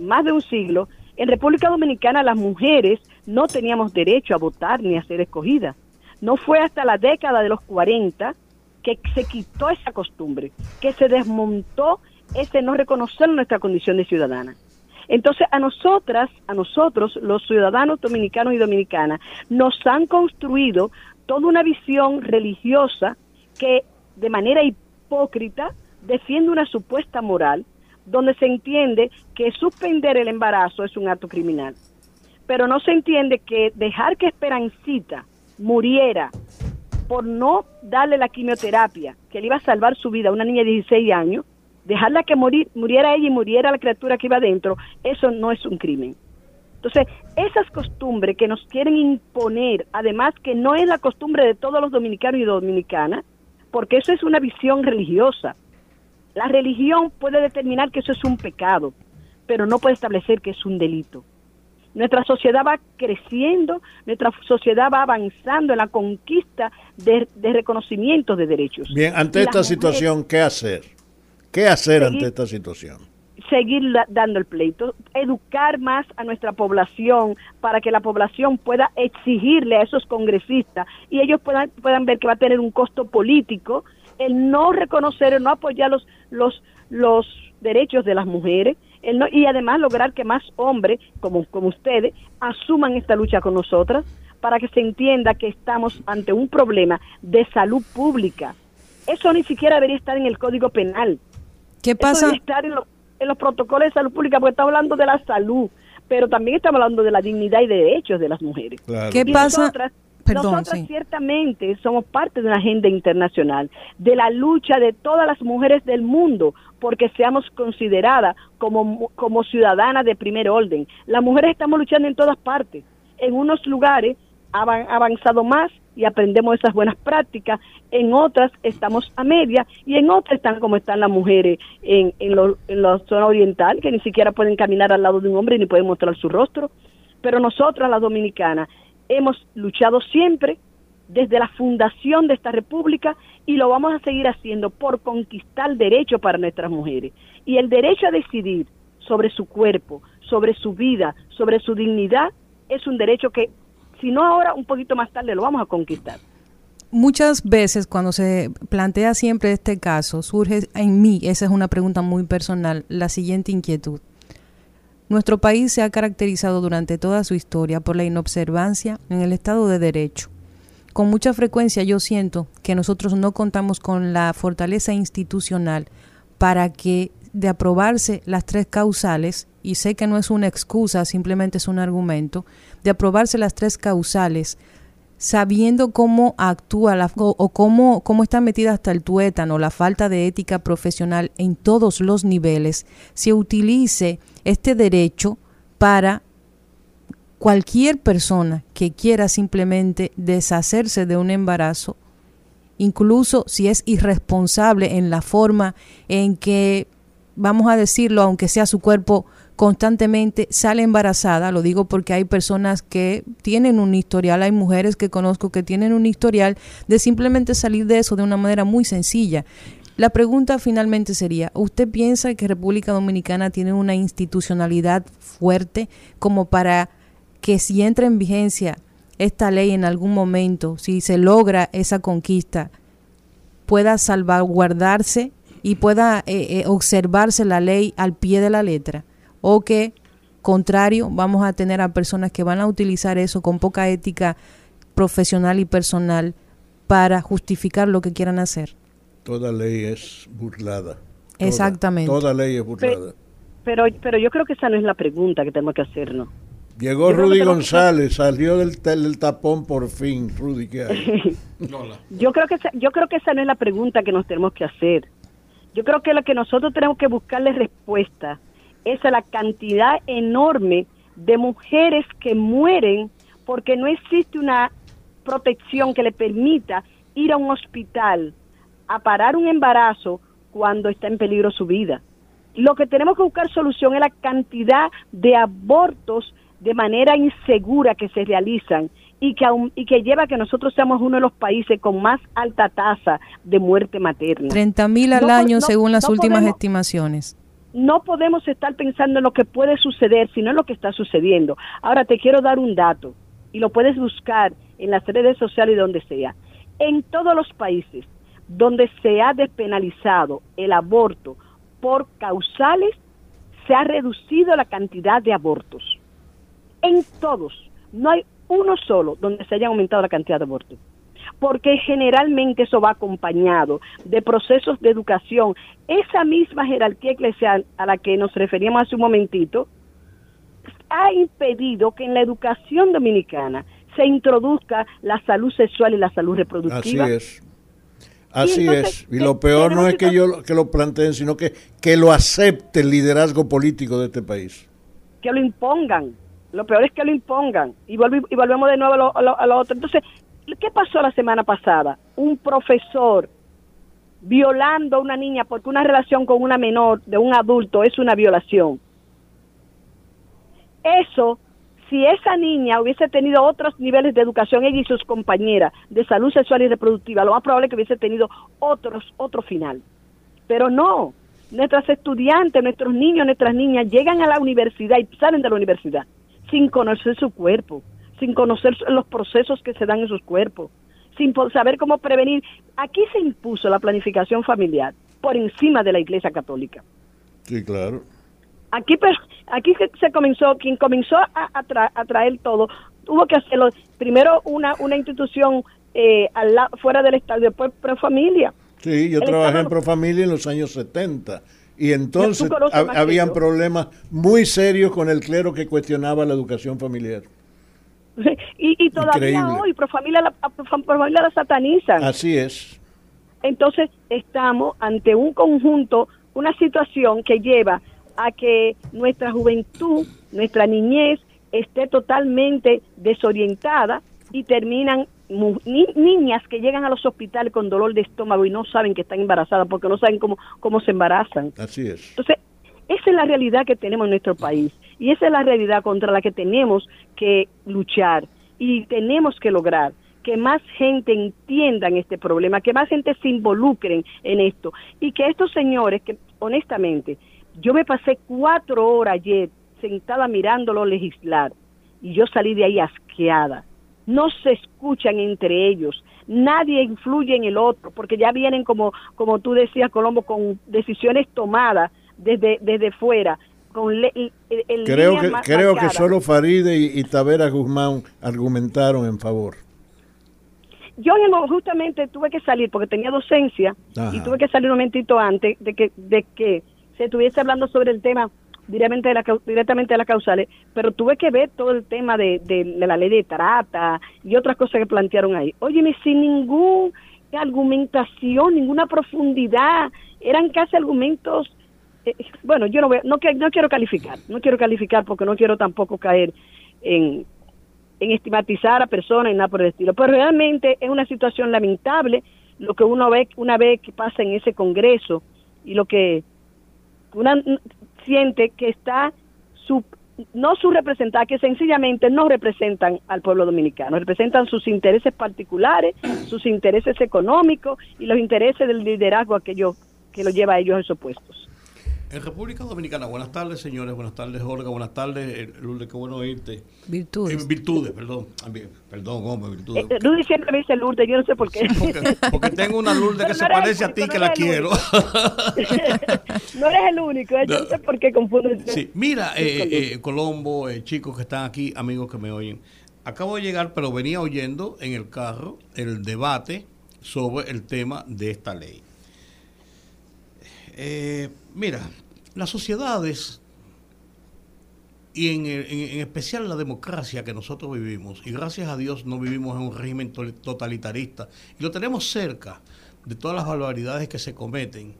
más de un siglo, en República Dominicana las mujeres no teníamos derecho a votar ni a ser escogidas. No fue hasta la década de los 40 que se quitó esa costumbre, que se desmontó ese no reconocer nuestra condición de ciudadana. Entonces, a nosotras, a nosotros, los ciudadanos dominicanos y dominicanas, nos han construido toda una visión religiosa que de manera hipócrita defiende una supuesta moral donde se entiende que suspender el embarazo es un acto criminal. Pero no se entiende que dejar que Esperancita muriera por no darle la quimioterapia que le iba a salvar su vida a una niña de 16 años, dejarla que morir, muriera ella y muriera la criatura que iba adentro, eso no es un crimen. Entonces, esas costumbres que nos quieren imponer, además que no es la costumbre de todos los dominicanos y dominicanas, porque eso es una visión religiosa. La religión puede determinar que eso es un pecado, pero no puede establecer que es un delito. Nuestra sociedad va creciendo, nuestra sociedad va avanzando en la conquista de, reconocimiento de derechos. Bien, ante esta situación, ¿qué hacer? ¿Qué hacer ante esta situación? Seguir dando el pleito, educar más a nuestra población para que la población pueda exigirle a esos congresistas y ellos puedan, puedan ver que va a tener un costo político el no reconocer, el no apoyar los, los, los derechos de las mujeres, el no, y además lograr que más hombres como, como ustedes asuman esta lucha con nosotras para que se entienda que estamos ante un problema de salud pública. Eso ni siquiera debería estar en el Código Penal. ¿Qué pasa? debería estar en, en los protocolos de salud pública porque estamos hablando de la salud, pero también estamos hablando de la dignidad y de derechos de las mujeres. ¿Qué pasa? Nosotros ciertamente somos parte de una agenda internacional, de la lucha de todas las mujeres del mundo, porque seamos consideradas como, como ciudadanas de primer orden. Las mujeres estamos luchando en todas partes. En unos lugares han avanzado más y aprendemos esas buenas prácticas, en otras estamos a media y en otras están como están las mujeres en, en, en la zona oriental, que ni siquiera pueden caminar al lado de un hombre ni pueden mostrar su rostro. Pero nosotras, las dominicanas, hemos luchado siempre desde la fundación de esta república y lo vamos a seguir haciendo por conquistar derecho para nuestras mujeres. Y el derecho a decidir sobre su cuerpo, sobre su vida, sobre su dignidad, es un derecho que, si no ahora, un poquito más tarde lo vamos a conquistar. Muchas veces cuando se plantea siempre este caso, surge en mí, esa es una pregunta muy personal, la siguiente inquietud. Nuestro país se ha caracterizado durante toda su historia por la inobservancia en el Estado de Derecho. Con mucha frecuencia yo siento que nosotros no contamos con la fortaleza institucional para que de aprobarse las tres causales, y sé que no es una excusa, simplemente es un argumento, de aprobarse las tres causales, sabiendo cómo actúa la, o, cómo, cómo está metida hasta el tuétano, la falta de ética profesional en todos los niveles, se utilice este derecho para cualquier persona que quiera simplemente deshacerse de un embarazo, incluso si es irresponsable en la forma en que, vamos a decirlo, aunque sea su cuerpo constantemente sale embarazada, lo digo porque hay personas que tienen un historial, hay mujeres que conozco que tienen un historial de simplemente salir de eso de una manera muy sencilla. La pregunta finalmente sería, ¿usted piensa que República Dominicana tiene una institucionalidad fuerte como para que si entra en vigencia esta ley en algún momento, si se logra esa conquista, pueda salvaguardarse y pueda eh, eh, observarse la ley al pie de la letra? ¿O que, contrario, vamos a tener a personas que van a utilizar eso con poca ética profesional y personal para justificar lo que quieran hacer? toda ley es burlada. Exactamente. Toda ley es burlada. Pero, pero yo creo que esa no es la pregunta que tenemos que hacernos. Llegó Rudy González, salió del, del, tapón por fin, Rudy, ¿qué hay? [laughs] yo, creo que esa, yo creo que esa no es la pregunta que nos tenemos que hacer. Yo creo que lo que nosotros tenemos que buscarle respuesta es la cantidad enorme de mujeres que mueren porque no existe una protección que le permita ir a un hospital a parar un embarazo cuando está en peligro su vida. Lo que tenemos que buscar solución es la cantidad de abortos de manera insegura que se realizan y que, y que lleva a que nosotros seamos uno de los países con más alta tasa de muerte materna. 30 mil al año según las últimas estimaciones. No podemos estar pensando en lo que puede suceder, sino en lo que está sucediendo. Ahora te quiero dar un dato y lo puedes buscar en las redes sociales y donde sea. En todos los países donde se ha despenalizado el aborto por causales, se ha reducido la cantidad de abortos. En todos, no hay uno solo donde se haya aumentado la cantidad de abortos. Porque generalmente eso va acompañado de procesos de educación. Esa misma jerarquía eclesial a la que nos referíamos hace un momentito ha impedido que en la educación dominicana se introduzca la salud sexual y la salud reproductiva. Así es. Así es. Y lo peor no es que yo que lo planteen, sino que, que lo acepte el liderazgo político de este país. Que lo impongan. Lo peor es que lo impongan. Y, y volvemos de nuevo a lo, a lo otro. Entonces, ¿qué pasó la semana pasada? Un profesor violando a una niña porque una relación con una menor de un adulto es una violación. Eso si esa niña hubiese tenido otros niveles de educación, ella y sus compañeras, de salud sexual y reproductiva, lo más probable es que hubiese tenido otros, otro final. Pero no, nuestras estudiantes, nuestros niños, nuestras niñas llegan a la universidad y salen de la universidad sin conocer su cuerpo, sin conocer los procesos que se dan en sus cuerpos, sin saber cómo prevenir. Aquí se impuso la planificación familiar por encima de la Iglesia Católica. Sí, claro. Aquí, aquí se comenzó, quien comenzó a, traer todo, tuvo que hacerlo primero una, una institución eh, fuera del Estado, después Profamilia. Sí, yo trabajé en Profamilia en los años 70 y entonces habían problemas muy serios con el clero que cuestionaba la educación familiar. [laughs] y, y todavía hoy Profamilia la, Profamilia la satanizan. Así es. Entonces estamos ante un conjunto, una situación que lleva a que nuestra juventud, nuestra niñez esté totalmente desorientada y terminan niñas que llegan a los hospitales con dolor de estómago y no saben que están embarazadas porque no saben cómo, cómo se embarazan. Así es. Entonces, esa es la realidad que tenemos en nuestro país y esa es la realidad contra la que tenemos que luchar y tenemos que lograr que más gente entiendan este problema, que más gente se involucren en esto y que estos señores que honestamente yo me pasé cuatro horas ayer sentada mirándolo legislar y yo salí de ahí asqueada. No se escuchan entre ellos, nadie influye en el otro, porque ya vienen como, como tú decías, Colombo, con decisiones tomadas desde, desde fuera. Con el, creo que, creo que solo Faride y, Tavera Guzmán argumentaron en favor. Yo justamente tuve que salir porque tenía docencia y tuve que salir un momentito antes de que, de que se estuviese hablando sobre el tema directamente de, la, directamente de las causales, pero tuve que ver todo el tema de, la ley de trata y otras cosas que plantearon ahí. Óyeme, sin ninguna argumentación, ninguna profundidad, eran casi argumentos, eh, bueno, yo no, voy, no, no quiero calificar, no quiero calificar porque no quiero tampoco caer en, estigmatizar a personas y nada por el estilo, pero realmente es una situación lamentable lo que uno ve una vez que pasa en ese congreso y lo que una siente que está su, no su representada, que sencillamente no representan al pueblo dominicano, representan sus intereses particulares, sus intereses económicos y los intereses del liderazgo aquello que lo lleva a ellos en sus puestos. En República Dominicana, buenas tardes, señores, buenas tardes, Olga, buenas tardes, eh, Lourdes, qué bueno oírte. Virtudes. Eh, virtudes, perdón, perdón, hombre, virtudes. Eh, siempre me dice Lourdes, yo no sé por qué. porque, tengo una Lourdes que se parece a ti, que la quiero. no eres el único, yo no sé por qué confundo. Sí, mira, eh, Colombo, chicos que están aquí, amigos que me oyen, acabo de llegar, pero venía oyendo en el carro el debate sobre el tema de esta ley. Eh, mira, las sociedades y en, especial la democracia que nosotros vivimos, y gracias a Dios no vivimos en un régimen totalitarista, y lo tenemos cerca de todas las barbaridades que se cometen,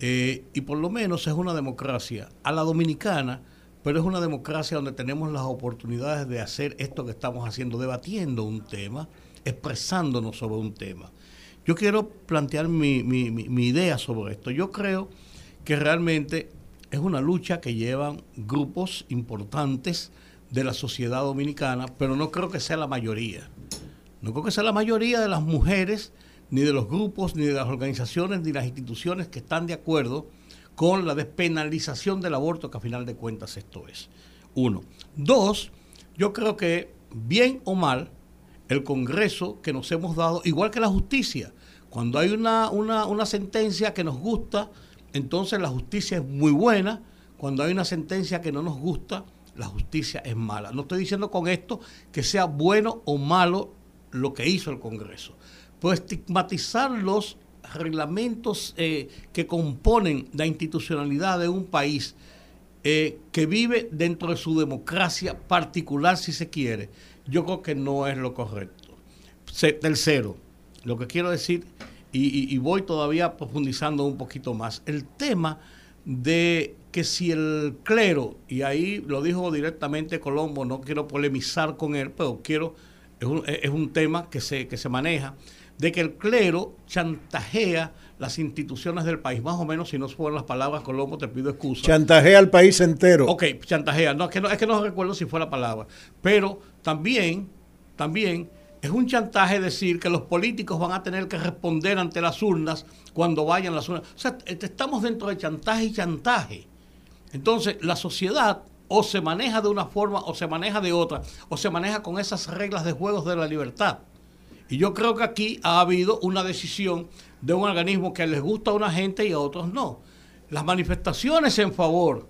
eh, y por lo menos es una democracia a la dominicana, pero es una democracia donde tenemos las oportunidades de hacer esto que estamos haciendo, debatiendo un tema, expresándonos sobre un tema. Yo quiero plantear mi, mi idea sobre esto. Yo creo que realmente es una lucha que llevan grupos importantes de la sociedad dominicana, pero no creo que sea la mayoría. No creo que sea la mayoría de las mujeres, ni de los grupos, ni de las organizaciones, ni las instituciones que están de acuerdo con la despenalización del aborto, que a final de cuentas esto es. Uno. Dos, yo creo que, bien o mal, el Congreso que nos hemos dado, igual que la justicia, cuando hay una, una, una sentencia que nos gusta, entonces la justicia es muy buena. Cuando hay una sentencia que no nos gusta, la justicia es mala. No estoy diciendo con esto que sea bueno o malo lo que hizo el Congreso, por estigmatizar los reglamentos eh, que componen la institucionalidad de un país eh, que vive dentro de su democracia particular, si se quiere, yo creo que no es lo correcto. tercero, lo que quiero decir, y, voy todavía profundizando un poquito más, el tema de que si el clero, y ahí lo dijo directamente Colombo, no quiero polemizar con él, pero quiero, es un, es un tema que se, que se maneja, de que el clero chantajea las instituciones del país, más o menos, si no fueron las palabras, Colombo, te pido excusa. Chantajea al país entero. Ok, chantajea, no, es que no, es que no recuerdo si fue la palabra, pero también, también es un chantaje decir que los políticos van a tener que responder ante las urnas cuando vayan las urnas. O sea, estamos dentro de chantaje y chantaje. Entonces, la sociedad o se maneja de una forma o se maneja de otra, o se maneja con esas reglas de juegos de la libertad. Y yo creo que aquí ha habido una decisión de un organismo que les gusta a una gente y a otros no. Las manifestaciones en favor,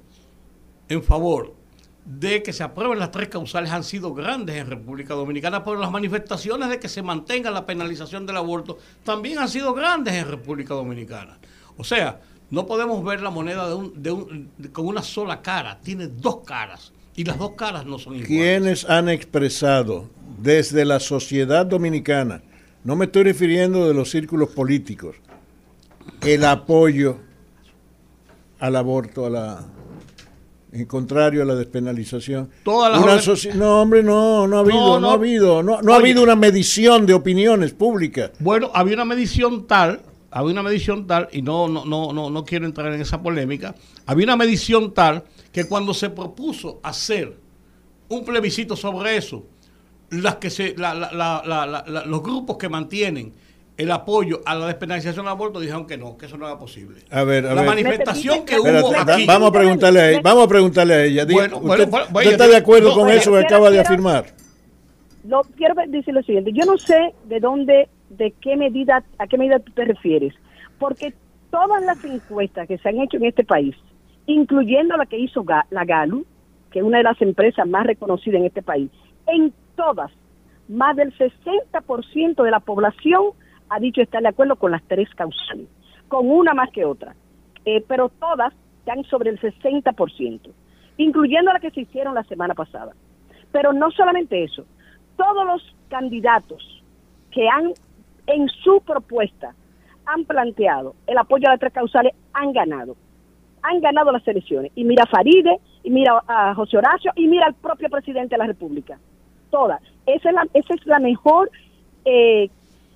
en favor de que se aprueben las tres causales han sido grandes en República Dominicana, pero las manifestaciones de que se mantenga la penalización del aborto también han sido grandes en República Dominicana. O sea, no podemos ver la moneda con una sola cara, tiene dos caras y las dos caras no son iguales. ¿Quiénes han expresado desde la sociedad dominicana, no me estoy refiriendo de los círculos políticos, el apoyo al aborto, a la en contrario a la despenalización. no, hombre, no, no ha habido, no, ha habido, no, no ha habido una medición de opiniones públicas. Bueno, había una medición tal, había una medición tal, y no, no, no, no, no quiero entrar en esa polémica, había una medición tal que cuando se propuso hacer un plebiscito sobre eso, las que se, los grupos que mantienen el apoyo a la despenalización del aborto dijeron que no, que eso no era posible. A ver, la manifestación que hubo aquí. Vamos a preguntarle a ella. Vamos a preguntarle a ella. ¿Usted, está de acuerdo con eso que acaba de afirmar? No, quiero decir lo siguiente. Yo no sé de dónde, de qué medida, a qué medida tú te refieres, porque todas las encuestas que se han hecho en este país, incluyendo la que hizo la Galu, que es una de las empresas más reconocidas en este país, en todas, más del 60% de la población ha dicho estar de acuerdo con las tres causales, con una más que otra, eh, pero todas están sobre el 60%, incluyendo la que se hicieron la semana pasada. Pero no solamente eso, todos los candidatos que han en su propuesta han planteado el apoyo a las tres causales han ganado. Han ganado las elecciones. Y mira Faride, y mira a José Horacio, y mira al propio presidente de la República todas. Esa es la, esa es la mejor eh,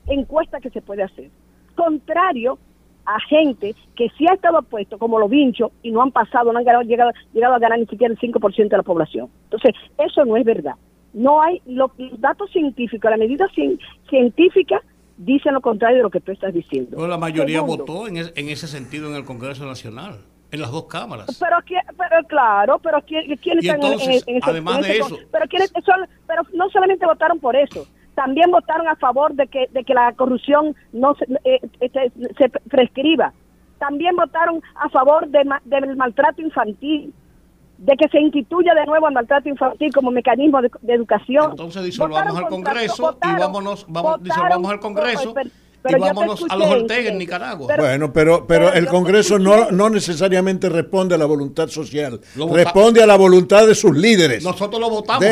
encuesta que se puede hacer. Contrario a gente que sí ha estado puesto, como los vinchos, y no han pasado, no han llegado, llegado a ganar ni siquiera el 5% de la población. Entonces, eso no es verdad. No hay, los datos científicos, la medida científica dicen lo contrario de lo que tú estás diciendo. la mayoría votó en, en ese sentido en el Congreso Nacional en las dos cámaras. Pero, pero claro, pero ¿quién, están en, ese, además de eso, pero, pero no solamente votaron por eso, también votaron a favor de que, de que la corrupción no se, eh, este, se prescriba. También votaron a favor de, del maltrato infantil, de que se instituya de nuevo el maltrato infantil como mecanismo de, educación. Entonces disolvamos al Congreso y vámonos, vamos, disolvamos al Congreso y vámonos a los Ortega en Nicaragua. bueno, pero, pero, el Congreso no, no necesariamente responde a la voluntad social, responde a la voluntad de sus líderes. Nosotros lo votamos.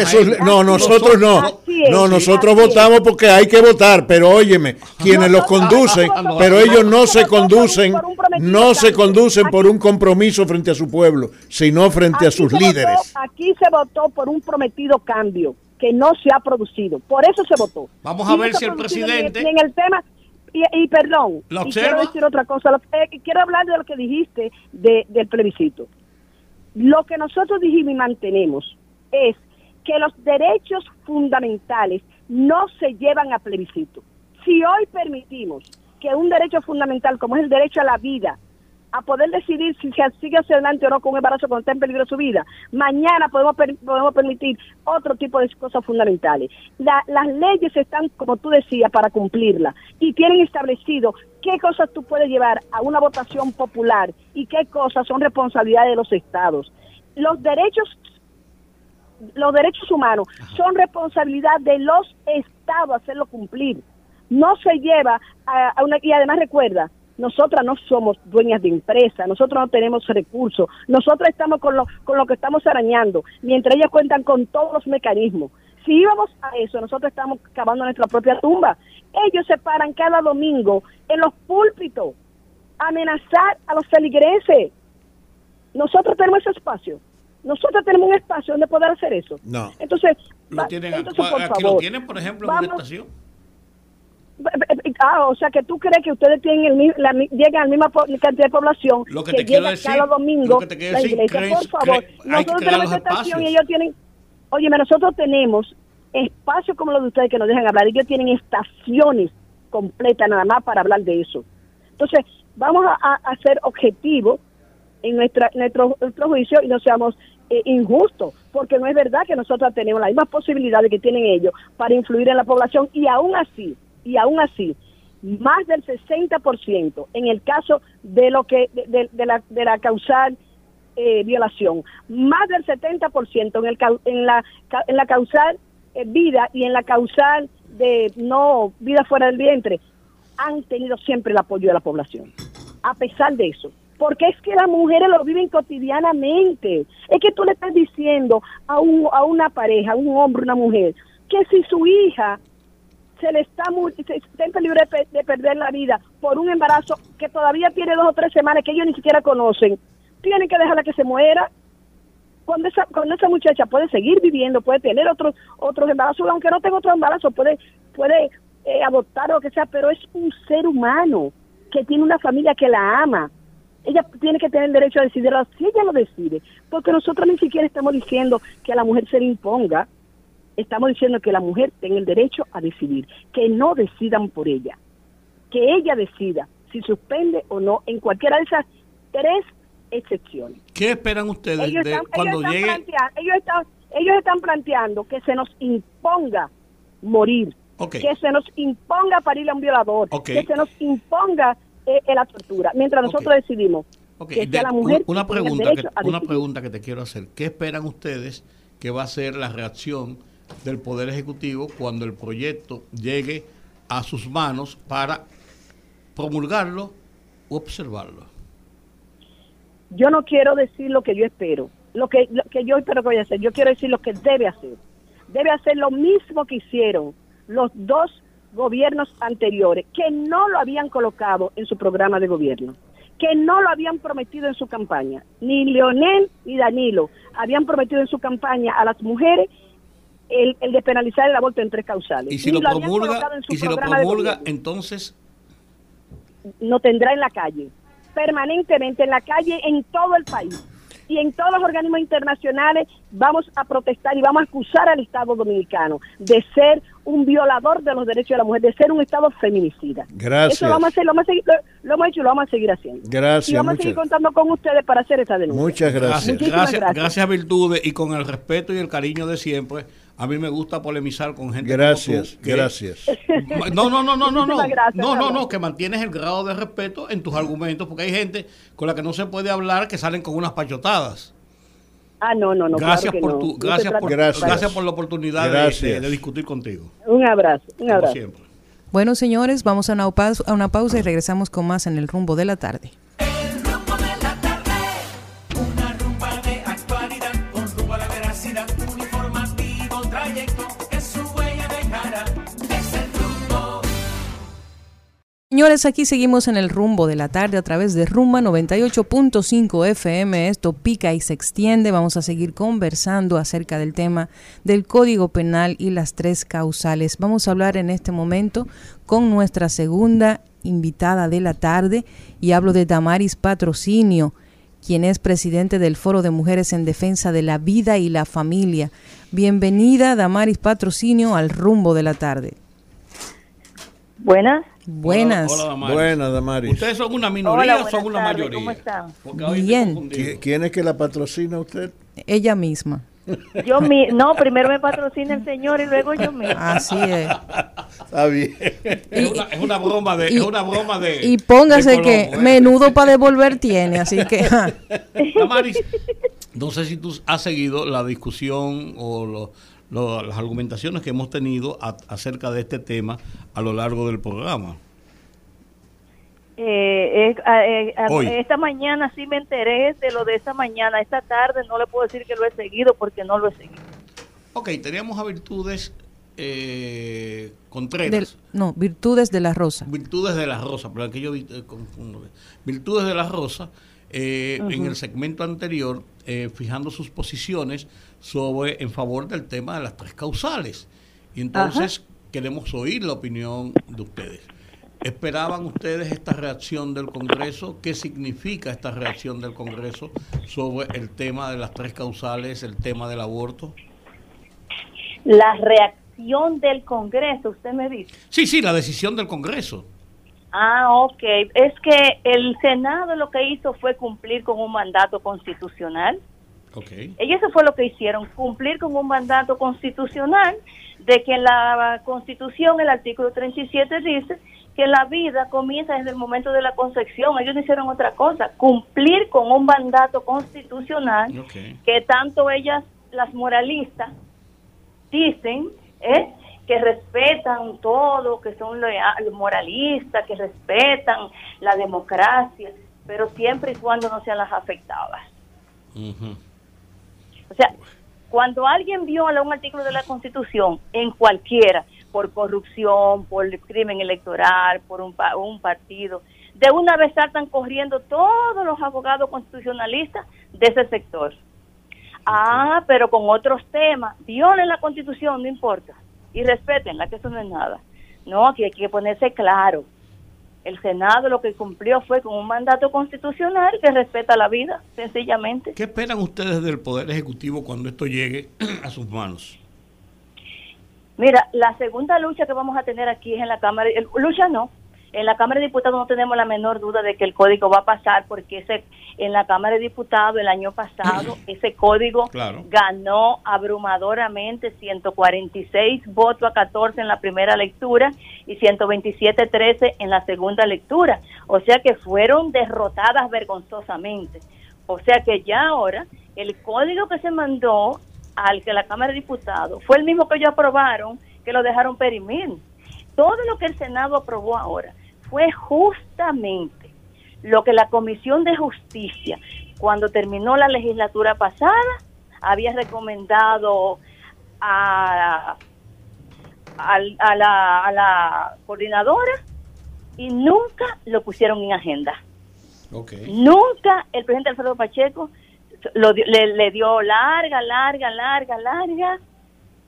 no, nosotros, no. no, nosotros votamos porque hay que votar, pero óyeme, quienes los conducen, pero ellos no se conducen, no se conducen por un compromiso frente a su pueblo, sino frente a sus líderes. aquí se votó por un prometido cambio que no se ha producido. Por eso se votó. Vamos a ver si el presidente. en el tema, y, perdón, quiero decir otra cosa. Eh, quiero hablar de lo que dijiste del plebiscito. Lo que nosotros dijimos y mantenemos es que los derechos fundamentales no se llevan a plebiscito. Si hoy permitimos que un derecho fundamental como es el derecho a la vida, a poder decidir si se sigue hacia adelante o no con un embarazo cuando está en peligro su vida. Mañana podemos, podemos permitir otro tipo de cosas fundamentales. las leyes están, como tú decías, para cumplirlas y tienen establecido qué cosas tú puedes llevar a una votación popular y qué cosas son responsabilidad de los estados. Los derechos los derechos humanos son responsabilidad de los estados hacerlo cumplir no se lleva a, una... Y además recuerda, nosotras no somos dueñas de empresa, nosotros no tenemos recursos, nosotros estamos con lo, con lo que estamos arañando, mientras ellas cuentan con todos los mecanismos. Si íbamos a eso, nosotros estamos cavando nuestra propia tumba. Ellos se paran cada domingo en los púlpitos a amenazar a los feligreses. Nosotros tenemos ese espacio. Nosotros tenemos un espacio donde poder hacer eso. No. Entonces, lo tienen, entonces por favor, lo tienen, por ejemplo, en una estación. Ah, o sea que tú crees que ustedes tienen el, la, llegan a la misma cantidad de población lo que, te llega decir, cada domingo que te la iglesia. por favor, nosotros tenemos estación y ellos tienen, oye, nosotros tenemos espacios como los de ustedes que nos dejan hablar, ellos tienen estaciones completas nada más para hablar de eso. Entonces, vamos a, a, ser objetivos en nuestra, nuestro, nuestro juicio y no seamos eh, injustos, porque no es verdad que nosotros tenemos las mismas posibilidades que tienen ellos para influir en la población y aún así, y aún así, más del 60% en el caso de lo que de, de, la, de la causal eh, violación, más del 70% en, el, en, la, en la causal eh, vida y en la causal de no vida fuera del vientre, han tenido siempre el apoyo de la población, a pesar de eso. Porque es que las mujeres lo viven cotidianamente. Es que tú le estás diciendo a, un, a una pareja, a un hombre, una mujer, que si su hija se le está, se está en de, perder la vida por un embarazo que todavía tiene dos o tres semanas que ellos ni siquiera conocen, tienen que dejarla que se muera. Cuando esa, cuando esa muchacha puede seguir viviendo, puede tener otros otros embarazos, aunque no tenga otro embarazo, puede, puede eh, adoptar o lo que sea, pero es un ser humano que tiene una familia que la ama. Ella tiene que tener el derecho a decidirlo si ella lo decide, porque nosotros ni siquiera estamos diciendo que a la mujer se le imponga, estamos diciendo que la mujer tenga el derecho a decidir, que no decidan por ella, que ella decida si suspende o no en cualquiera de esas tres excepciones. ¿Qué esperan ustedes de cuando llegue? Ellos están, ellos están planteando que se nos imponga morir que se nos imponga parir a un violador, que se nos imponga eh, la tortura, mientras nosotros decidimos que sea la mujer una pregunta que, una pregunta que te quiero hacer, ¿qué esperan ustedes que va a ser la reacción del Poder Ejecutivo cuando el proyecto llegue a sus manos para promulgarlo u observarlo? Yo no quiero decir lo que yo espero, lo que, lo que yo espero que vaya a hacer, yo quiero decir lo que debe hacer. Debe hacer lo mismo que hicieron los dos gobiernos anteriores que no lo habían colocado en su programa de gobierno, que no lo habían prometido en su campaña. Ni Leonel ni Danilo habían prometido en su campaña a las mujeres el, el despenalizar el aborto en tres causales. Y si lo, promulga, y si lo promulga entonces... No tendrá en la calle, permanentemente en la calle en todo el país y en todos los organismos internacionales vamos a protestar y vamos a acusar al Estado dominicano de ser un violador de los derechos de la mujer, de ser un Estado feminicida. Gracias. Eso lo vamos a hacer, lo, vamos a seguir, lo, hemos hecho y lo vamos a seguir haciendo. Gracias. Y vamos a seguir contando con ustedes para hacer esta denuncia. Muchas gracias. Gracias, gracias, gracias Virtudes y con el respeto y el cariño de siempre a mí me gusta polemizar con gente gracias, como tú, gracias. [laughs] No, no, no, no, no, no. no, no, no, que mantienes el grado de respeto en tus argumentos, porque hay gente con la que no se puede hablar que salen con unas pachotadas. Ah, no, no, no. Gracias por tu, gracias, por, gracias. por la oportunidad de, de, discutir contigo. Un abrazo, un abrazo. siempre. Bueno, señores, vamos a una, pausa, a una pausa y regresamos con más en el rumbo de la tarde. Señores, aquí seguimos en el rumbo de la tarde a través de Rumba 98.5 FM. Esto pica y se extiende. Vamos a seguir conversando acerca del tema del Código Penal y las tres causales. Vamos a hablar en este momento con nuestra segunda invitada de la tarde y hablo de Damaris Patrocinio, quien es presidente del Foro de Mujeres en Defensa de la Vida y la Familia. Bienvenida, Damaris Patrocinio, al rumbo de la tarde. Buenas. Buenas. Buenas, Damaris. ¿Ustedes son una minoría o son una mayoría? ¿Cómo están? Bien. ¿Quién es que la patrocina usted? Ella misma. Yo mi, no, primero me patrocina el señor y luego yo me. Así es. [laughs] Está bien. es, una, es, una, broma de, y, es una broma de. Y póngase que ¿eh? menudo para devolver tiene, así que. Damaris, [laughs] no sé si tú has seguido la discusión o lo, las argumentaciones que hemos tenido acerca de este tema a lo largo del programa. Eh, eh, eh esta mañana sí me enteré de lo de esta mañana. Esta tarde no le puedo decir que lo he seguido porque no lo he seguido. Ok, teníamos a Virtudes eh, Contreras. no, Virtudes de la Rosa. Virtudes de la Rosa, pero aquí yo eh, confundo. Virtudes de la Rosa, en el segmento anterior, fijando sus posiciones sobre en favor del tema de las tres causales. Y entonces queremos oír la opinión de ustedes. ¿Esperaban ustedes esta reacción del Congreso? ¿Qué significa esta reacción del Congreso sobre el tema de las tres causales, el tema del aborto? La reacción del Congreso, usted me dice. Sí, sí, la decisión del Congreso. Ah, ok. Es que el Senado lo que hizo fue cumplir con un mandato constitucional. Okay. Y eso fue lo que hicieron, cumplir con un mandato constitucional de que en la Constitución, el artículo 37 dice que la vida comienza desde el momento de la concepción. Ellos no hicieron otra cosa, cumplir con un mandato constitucional que tanto ellas, las moralistas, dicen ¿eh? Que respetan todo, que son los moralistas, que respetan la democracia, pero siempre y cuando no sean las afectadas. O sea, cuando alguien viola un artículo de la Constitución, en cualquiera, por corrupción, por crimen electoral, por un, un partido. De una vez saltan corriendo todos los abogados constitucionalistas de ese sector. Ah, pero con otros temas, violen la constitución, no importa, y respetenla, que eso no es nada. No, aquí hay que ponerse claro. El Senado lo que cumplió fue con un mandato constitucional que respeta la vida, sencillamente. ¿Qué esperan ustedes del Poder Ejecutivo cuando esto llegue [clears throat] a sus manos? Mira, la segunda lucha que vamos a tener aquí es en la Cámara, lucha no, en la Cámara de Diputados no tenemos la menor duda de que el código va a pasar porque ese en la Cámara de Diputados el año pasado [clears throat] ese código ganó abrumadoramente 146 votos a 14 en la primera lectura y 127 13 en la segunda lectura, o sea que fueron derrotadas vergonzosamente. O sea que ya ahora el código que se mandó al que la Cámara de Diputados fue el mismo que ellos aprobaron, que lo dejaron perimir. Todo lo que el Senado aprobó ahora fue justamente lo que la Comisión de Justicia, cuando terminó la legislatura pasada, había recomendado a, a, la, a la coordinadora y nunca lo pusieron en agenda. Nunca el presidente Alfredo Pacheco lo, le, le dio larga, larga, larga, larga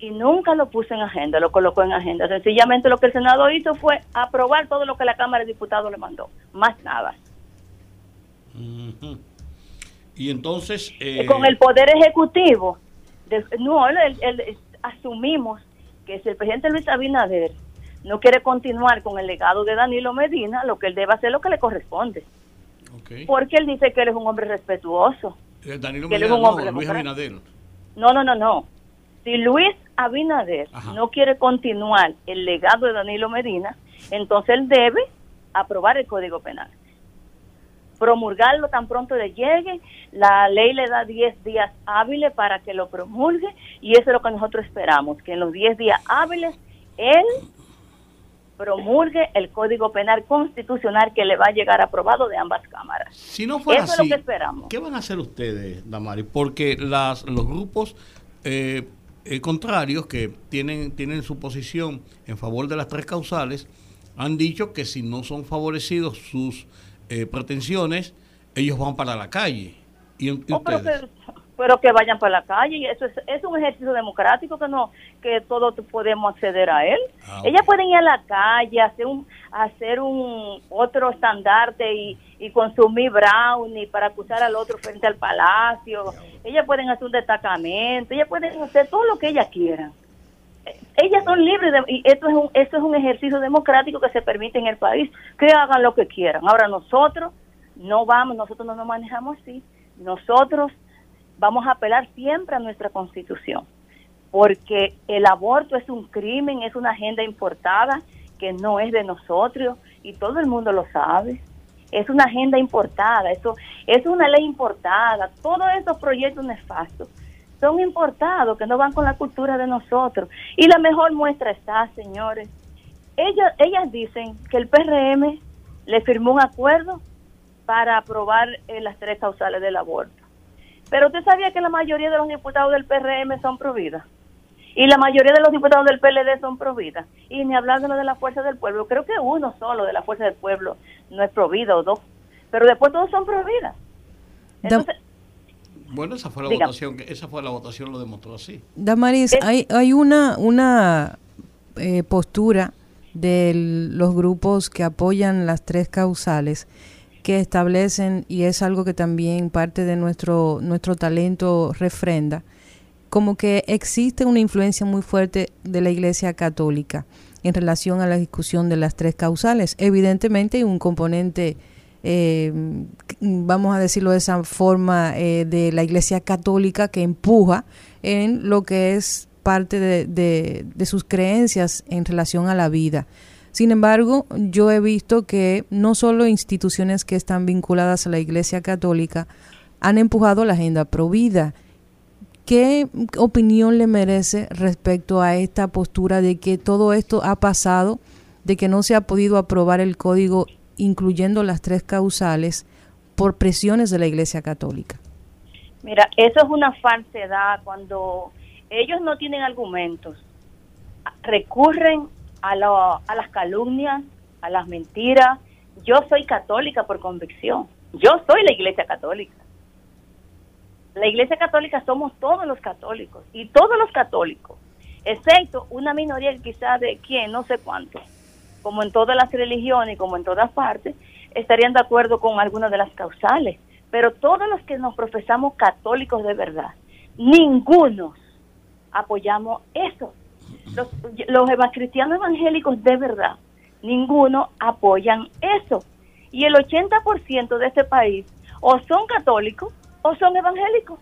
y nunca lo puso en agenda, lo colocó en agenda. Sencillamente lo que el Senado hizo fue aprobar todo lo que la Cámara de Diputados le mandó, más nada. Y entonces... Eh, Con el Poder Ejecutivo, no, asumimos que si el presidente Luis Abinader no quiere continuar con el legado de Danilo Medina, lo que él debe hacer es lo que le corresponde. Porque él dice que él es un hombre respetuoso. Eh, Danilo Medina, no, Luis Abinader. No, no, no, no. Si Luis Abinader no quiere continuar el legado de Danilo Medina, entonces él debe aprobar el Código Penal. Promulgarlo tan pronto le llegue, la ley le da 10 días hábiles para que lo promulgue y eso es lo que nosotros esperamos, que en los 10 días hábiles él promulgue el Código Penal Constitucional que le va a llegar aprobado de ambas cámaras. Si no fuera Eso es lo que esperamos. ¿qué van a hacer ustedes, Damari? Porque las, los grupos eh, eh, contrarios que tienen, tienen su posición en favor de las tres causales han dicho que si no son favorecidos sus eh, pretensiones, ellos van para la calle. ¿Y, oh, pero, que vayan para la calle, y eso es, es un ejercicio democrático que no que todos podemos acceder a él. Ah, Ellas pueden ir a la calle, hacer un hacer un otro estandarte y, y consumir brownie para acusar al otro frente al palacio. Ellas pueden hacer un destacamento, ellas pueden hacer todo lo que ellas quieran. Ellas son libres y esto es un esto es un ejercicio democrático que se permite en el país, que hagan lo que quieran. Ahora nosotros no vamos, nosotros no nos manejamos así. Nosotros vamos a apelar siempre a nuestra Constitución, porque el aborto es un crimen, es una agenda importada que no es de nosotros y todo el mundo lo sabe es una agenda importada, eso es una ley importada, todos estos proyectos nefastos son importados, que no van con la cultura de nosotros. Y la mejor muestra está, señores. Ellas, ellas dicen que el PRM le firmó un acuerdo para aprobar eh, las tres causales del aborto. Pero usted sabía que la mayoría de los diputados del PRM son providas. Y la mayoría de los diputados del PLD son providas. Y ni hablar de lo de la Fuerza del Pueblo. Creo que uno solo de la Fuerza del Pueblo no es provida o dos. Pero después todos son providas. Entonces, bueno, esa fue la votación, esa fue la votación, lo demostró así. Damaris, hay, hay una, una eh, postura de los grupos que apoyan las tres causales que establecen, y es algo que también parte de nuestro, nuestro talento refrenda, como que existe una influencia muy fuerte de la Iglesia Católica en relación a la discusión de las tres causales. Evidentemente hay un componente eh, vamos a decirlo de esa forma, eh, de la Iglesia Católica que empuja en lo que es parte de, sus creencias en relación a la vida. Sin embargo, yo he visto que no solo instituciones que están vinculadas a la Iglesia Católica han empujado la agenda pro vida. ¿Qué opinión le merece respecto a esta postura de que todo esto ha pasado, de que no se ha podido aprobar el código incluyendo las tres causales, por presiones de la Iglesia Católica? Mira, eso es una falsedad cuando ellos no tienen argumentos, recurren a, a las calumnias, a las mentiras. Yo soy católica por convicción, yo soy la Iglesia Católica. La Iglesia Católica somos todos los católicos y todos los católicos, excepto una minoría quizás de quién, no sé cuántos, como en todas las religiones y como en todas partes, estarían de acuerdo con algunas de las causales. Pero todos los que nos profesamos católicos de verdad, ninguno apoyamos eso. Los, los cristianos evangélicos de verdad, ninguno apoyan eso. Y el 80% de este país o son católicos o son evangélicos.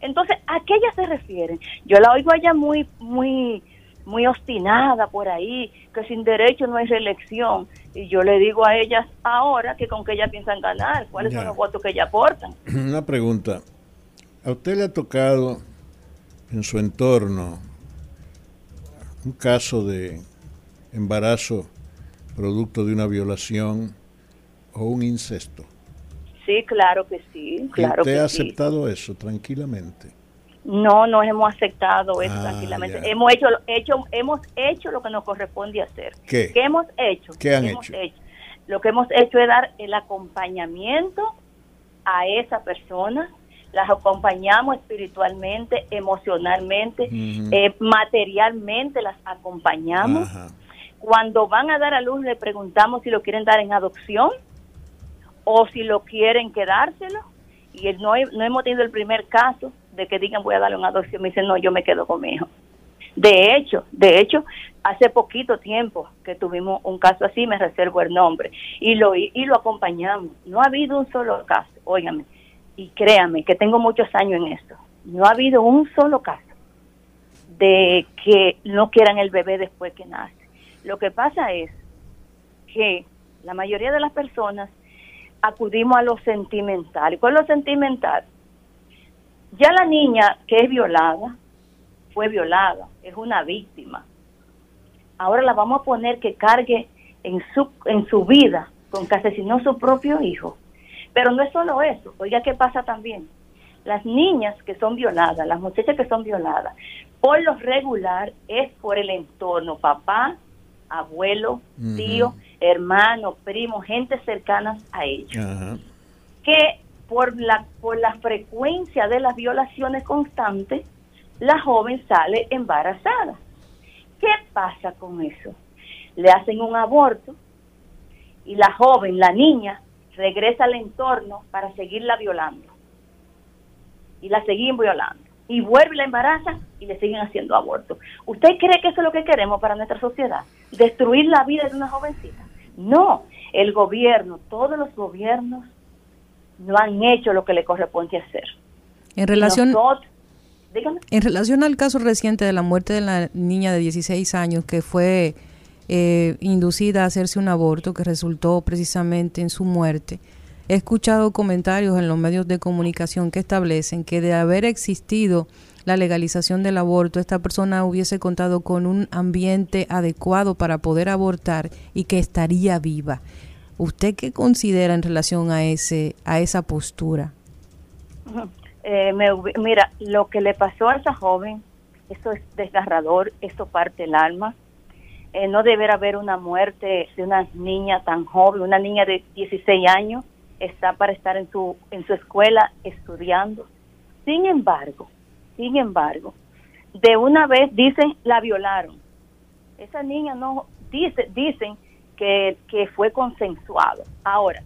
Entonces, ¿a qué ellas se refieren? Yo la oigo allá muy, muy, muy obstinada por ahí, que sin derecho no hay reelección. Y yo le digo a ellas ahora que con qué ellas piensan ganar, cuáles son los votos que ellas aportan. [clears throat] Una pregunta. ¿A usted le ha tocado en su entorno un caso de embarazo producto de una violación o un incesto? Sí, claro que sí. Claro ¿Usted ha aceptado eso tranquilamente? No, no hemos aceptado eso ah, tranquilamente. Hemos hecho, hecho, hemos hecho lo que nos corresponde hacer. ¿Qué? hemos hecho? ¿Qué han hecho? Lo que hemos hecho es dar el acompañamiento a esa persona. Las acompañamos espiritualmente, emocionalmente, eh, materialmente las acompañamos. Cuando van a dar a luz le preguntamos si lo quieren dar en adopción o si lo quieren quedárselo. Y no, no hemos tenido el primer caso de que digan voy a darle una adopción, me dicen no, yo me quedo con mi hijo. De hecho, de hecho, hace poquito tiempo que tuvimos un caso así, me reservo el nombre, y lo, y lo acompañamos. No ha habido un solo caso, óigame, y créame que tengo muchos años en esto, no ha habido un solo caso de que no quieran el bebé después que nace. Lo que pasa es que la mayoría de las personas acudimos a lo sentimental. ¿Y cuál es lo sentimental? Ya la niña que es violada, fue violada, es una víctima. Ahora la vamos a poner que cargue en su, en su vida con que asesinó su propio hijo. Pero no es solo eso, oiga qué pasa también. Las niñas que son violadas, las muchachas que son violadas, por lo regular es por el entorno, papá, abuelo, tío, hermano, primo, gente cercana a ellos. Que por la, por la frecuencia de las violaciones constantes, la joven sale embarazada. ¿Qué pasa con eso? Le hacen un aborto y la joven, la niña, regresa al entorno para seguirla violando. Y la siguen violando. Y vuelve la embaraza y le siguen haciendo aborto. ¿Usted cree que eso es lo que queremos para nuestra sociedad? ¿Destruir la vida de una jovencita? No, el gobierno, todos los gobiernos no han hecho lo que le corresponde hacer. En relación, en relación al caso reciente de la muerte de la niña de 16 años que fue eh, inducida a hacerse un aborto que resultó precisamente en su muerte, he escuchado comentarios en los medios de comunicación que establecen que de haber existido la legalización del aborto, esta persona hubiese contado con un ambiente adecuado para poder abortar y que estaría viva. ¿Usted qué considera en relación a ese a esa postura? Eh, mira, lo que le pasó a esa joven, eso es desgarrador, eso parte el alma. Eh, no deberá haber una muerte de una niña tan joven, una niña de 16 años, está para estar en su, en su escuela estudiando. Sin embargo, sin embargo, de una vez dicen la violaron. Esa niña no, dice, dicen que, que fue consensuado. Ahora,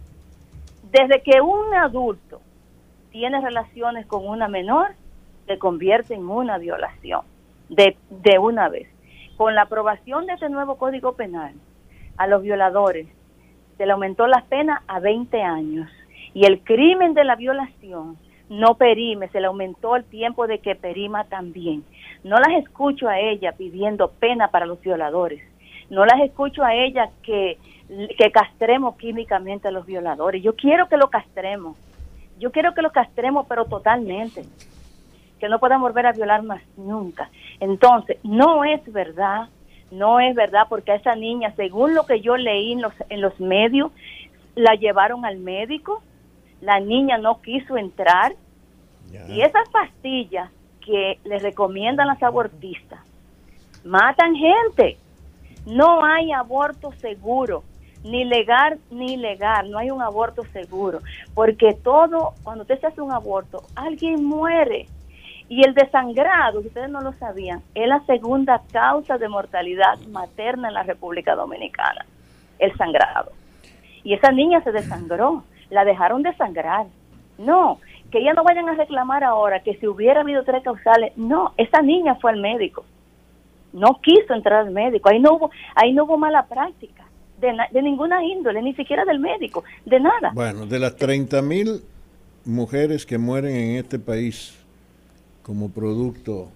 desde que un adulto tiene relaciones con una menor, se convierte en una violación de, de una vez. Con la aprobación de este nuevo Código Penal, a los violadores se le aumentó la pena a 20 años y el crimen de la violación no perime, se le aumentó el tiempo de que perima también. No las escucho a ella pidiendo pena para los violadores. No las escucho a ella que, que castremos químicamente a los violadores. Yo quiero que lo castremos. Yo quiero que lo castremos, pero totalmente. Que no puedan volver a violar más nunca. Entonces, no es verdad, no es verdad, porque a esa niña, según lo que yo leí en los, en los medios, la llevaron al médico, la niña no quiso entrar, y esas pastillas que les recomiendan las abortistas matan gente. No hay aborto seguro, ni legal ni ilegal, no hay un aborto seguro, porque todo, cuando usted se hace un aborto, alguien muere. Y el desangrado, si ustedes no lo sabían, es la segunda causa de mortalidad materna en la República Dominicana, el sangrado. Y esa niña se desangró, la dejaron desangrar. No, que ya no vayan a reclamar ahora que si hubiera habido tres causales, no, esa niña fue al médico, no quiso entrar al médico, ahí no hubo, ahí no hubo mala práctica, de, de ninguna índole, ni siquiera del médico, de nada. Bueno, de las 30 mil mujeres que mueren en este país como producto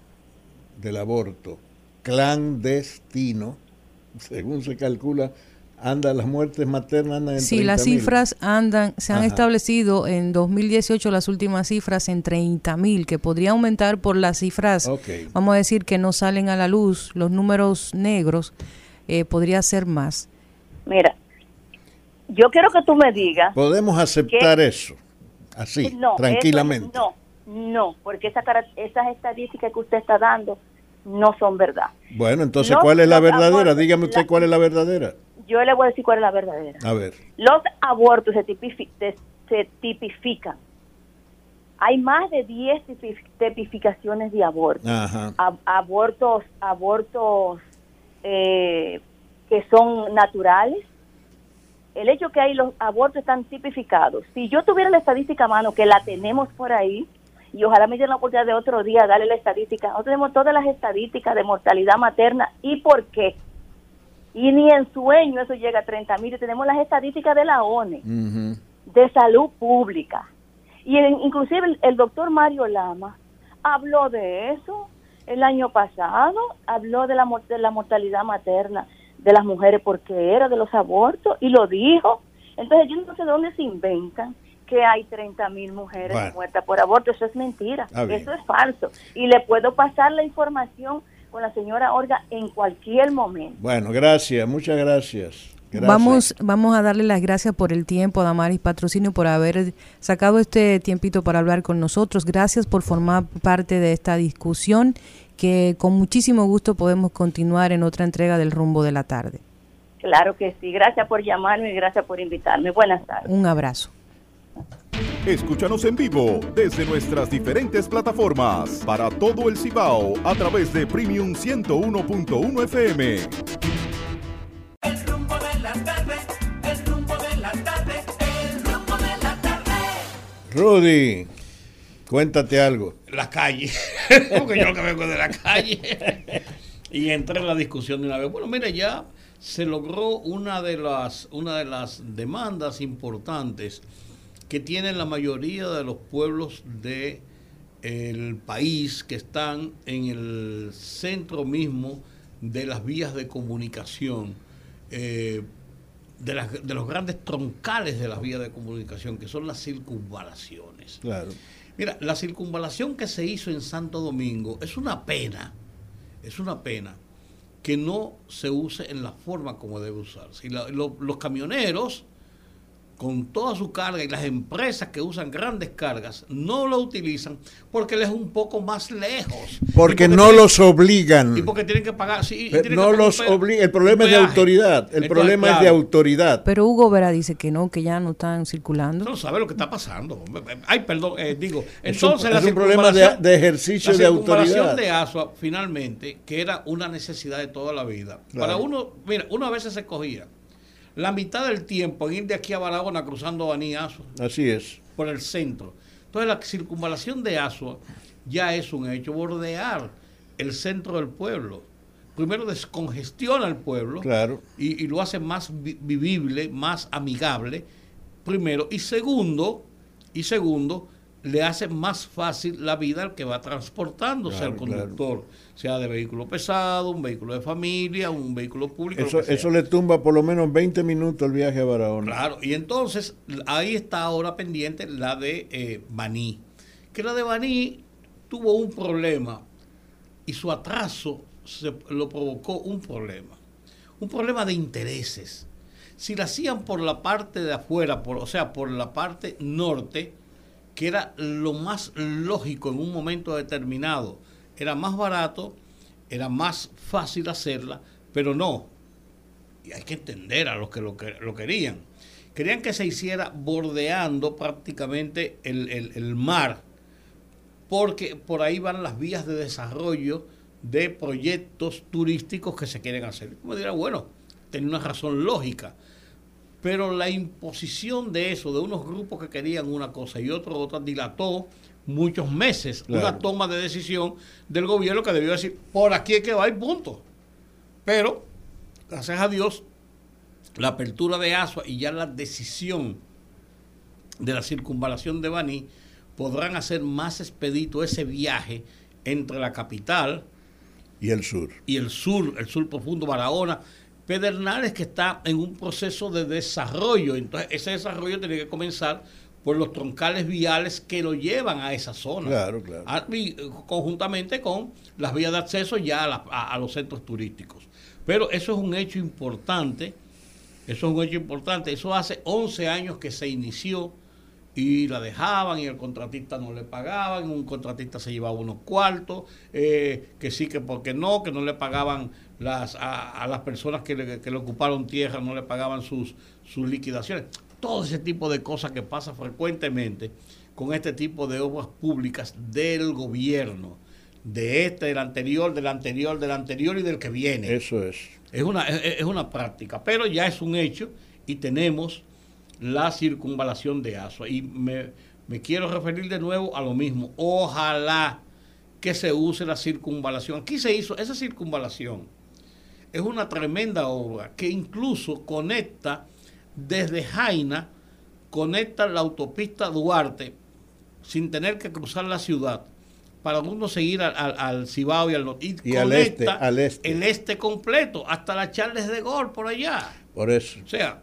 del aborto clandestino, [laughs] según se calcula, anda las muertes maternas andan en Sí, las cifras andan, se han establecido en 2018 las últimas cifras en 30 mil, que podría aumentar por las cifras, vamos a decir que no salen a la luz, los números negros, eh, podría ser más. Mira, yo quiero que tú me digas. Podemos aceptar eso, así, tranquilamente. no, no, porque esa, esas estadísticas que usted está dando no son verdad. Bueno, entonces, ¿cuál es la verdadera? Dígame usted cuál es la verdadera yo le voy a decir cuál es la verdadera. A ver. Los abortos se, tipifican. Hay más de 10 tipificaciones de abortos. abortos abortos eh, que son naturales. El hecho que hay los abortos están tipificados. Si yo tuviera la estadística a mano, que la tenemos por ahí, y ojalá me den la oportunidad de otro día darle la estadística. Nosotros tenemos todas las estadísticas de mortalidad materna y por qué y ni en sueño eso llega a 30 mil. Tenemos las estadísticas de la ONE, de salud pública. Y inclusive el, doctor Mario Lama habló de eso el año pasado, habló de la, de la mortalidad materna de las mujeres porque era de los abortos y lo dijo. Entonces yo no sé de dónde se inventan que hay 30 mil mujeres muertas por aborto. Eso es mentira, eso es falso. Y le puedo pasar la información con la señora Olga en cualquier momento. Bueno, gracias, muchas gracias. Vamos, vamos a darle las gracias por el tiempo, Damaris Patrocinio, por haber sacado este tiempito para hablar con nosotros. Gracias por formar parte de esta discusión que con muchísimo gusto podemos continuar en otra entrega del rumbo de la tarde. Claro que sí. Gracias por llamarme y gracias por invitarme. Buenas tardes. Un abrazo. Escúchanos en vivo desde nuestras diferentes plataformas para todo el Cibao a través de Premium 101.1 FM. El rumbo de la tarde, el rumbo de la tarde, el rumbo de la tarde. Rudy, cuéntate algo. La calle, [laughs] porque yo lo que vengo de la calle. y entré en la discusión de una vez. Bueno, mire, ya se logró una de las, una de las demandas importantes que tienen la mayoría de los pueblos del el país que están en el centro mismo de las vías de comunicación. Eh, de, de los grandes troncales de las vías de comunicación, que son las circunvalaciones. Claro. Mira, la circunvalación que se hizo en Santo Domingo es una pena, es una pena que no se use en la forma como debe usarse. Y los camioneros con toda su carga y las empresas que usan grandes cargas no lo utilizan porque les es un poco más lejos. Porque, no los obligan. Y porque tienen que pagar. Sí, no los obligan. El problema es de autoridad. El problema es de autoridad. Pero Hugo Vera dice que no, que ya no están circulando. No sabe lo que está pasando. Ay, perdón, eh, digo. Entonces, es un, problema de, ejercicio de autoridad. La de ASUA, finalmente, que era una necesidad de toda la vida. Para uno, mira, uno a veces se cogía la mitad del tiempo en ir de aquí a Barahona cruzando Baní Asua. Así es. Por el centro. Entonces la circunvalación de Asua ya es un hecho, bordear el centro del pueblo. Primero descongestiona el pueblo claro. y, lo hace más vivible, más amigable. Primero. Y segundo, y segundo, le hace más fácil la vida al que va transportándose al conductor sea de vehículo pesado, un vehículo de familia, un vehículo público. Eso, eso le tumba por lo menos 20 minutos el viaje a Barahona. Claro, y entonces ahí está ahora pendiente la de eh, Baní, que la de Baní tuvo un problema y su atraso se, lo provocó un problema, un problema de intereses. Si la hacían por la parte de afuera, por, o sea, por la parte norte, que era lo más lógico en un momento determinado, era más barato, era más fácil hacerla, pero no. Y hay que entender a los que lo, lo querían. Querían que se hiciera bordeando prácticamente el, mar, porque por ahí van las vías de desarrollo de proyectos turísticos que se quieren hacer. Como dirá, bueno, tenía una razón lógica, pero la imposición de eso, de unos grupos que querían una cosa y otros otra, dilató muchos meses una toma de decisión del gobierno que debió decir, por aquí es que va y punto. Pero, gracias a Dios, la apertura de ASUA y ya la decisión de la circunvalación de Baní podrán hacer más expedito ese viaje entre la capital y el sur. Y el sur, el sur profundo, Barahona, Pedernales que está en un proceso de desarrollo. Entonces, ese desarrollo tiene que comenzar por los troncales viales que lo llevan a esa zona. Claro, claro. Eh, conjuntamente con las vías de acceso ya a, los centros turísticos. Pero eso es un hecho importante, eso es un hecho importante. Eso hace 11 años que se inició y la dejaban y el contratista no le pagaban, un contratista se llevaba unos cuartos, eh, que sí, que porque no, que no le pagaban las, a, las personas que le, que le, ocuparon tierra, no le pagaban sus, sus liquidaciones todo ese tipo de cosas que pasa frecuentemente con este tipo de obras públicas del gobierno, de este, del anterior, del anterior, del anterior y del que viene. Eso es. Es una, es, una práctica, pero ya es un hecho y tenemos la circunvalación de ASUA. Y me, me quiero referir de nuevo a lo mismo. Ojalá que se use la circunvalación. Aquí se hizo esa circunvalación. Es una tremenda obra que incluso conecta desde Jaina conecta la autopista Duarte sin tener que cruzar la ciudad para uno seguir al, Cibao y al norte. Y, al este, al este. el este completo, hasta la Charles de Gaulle por allá. Por eso. O sea,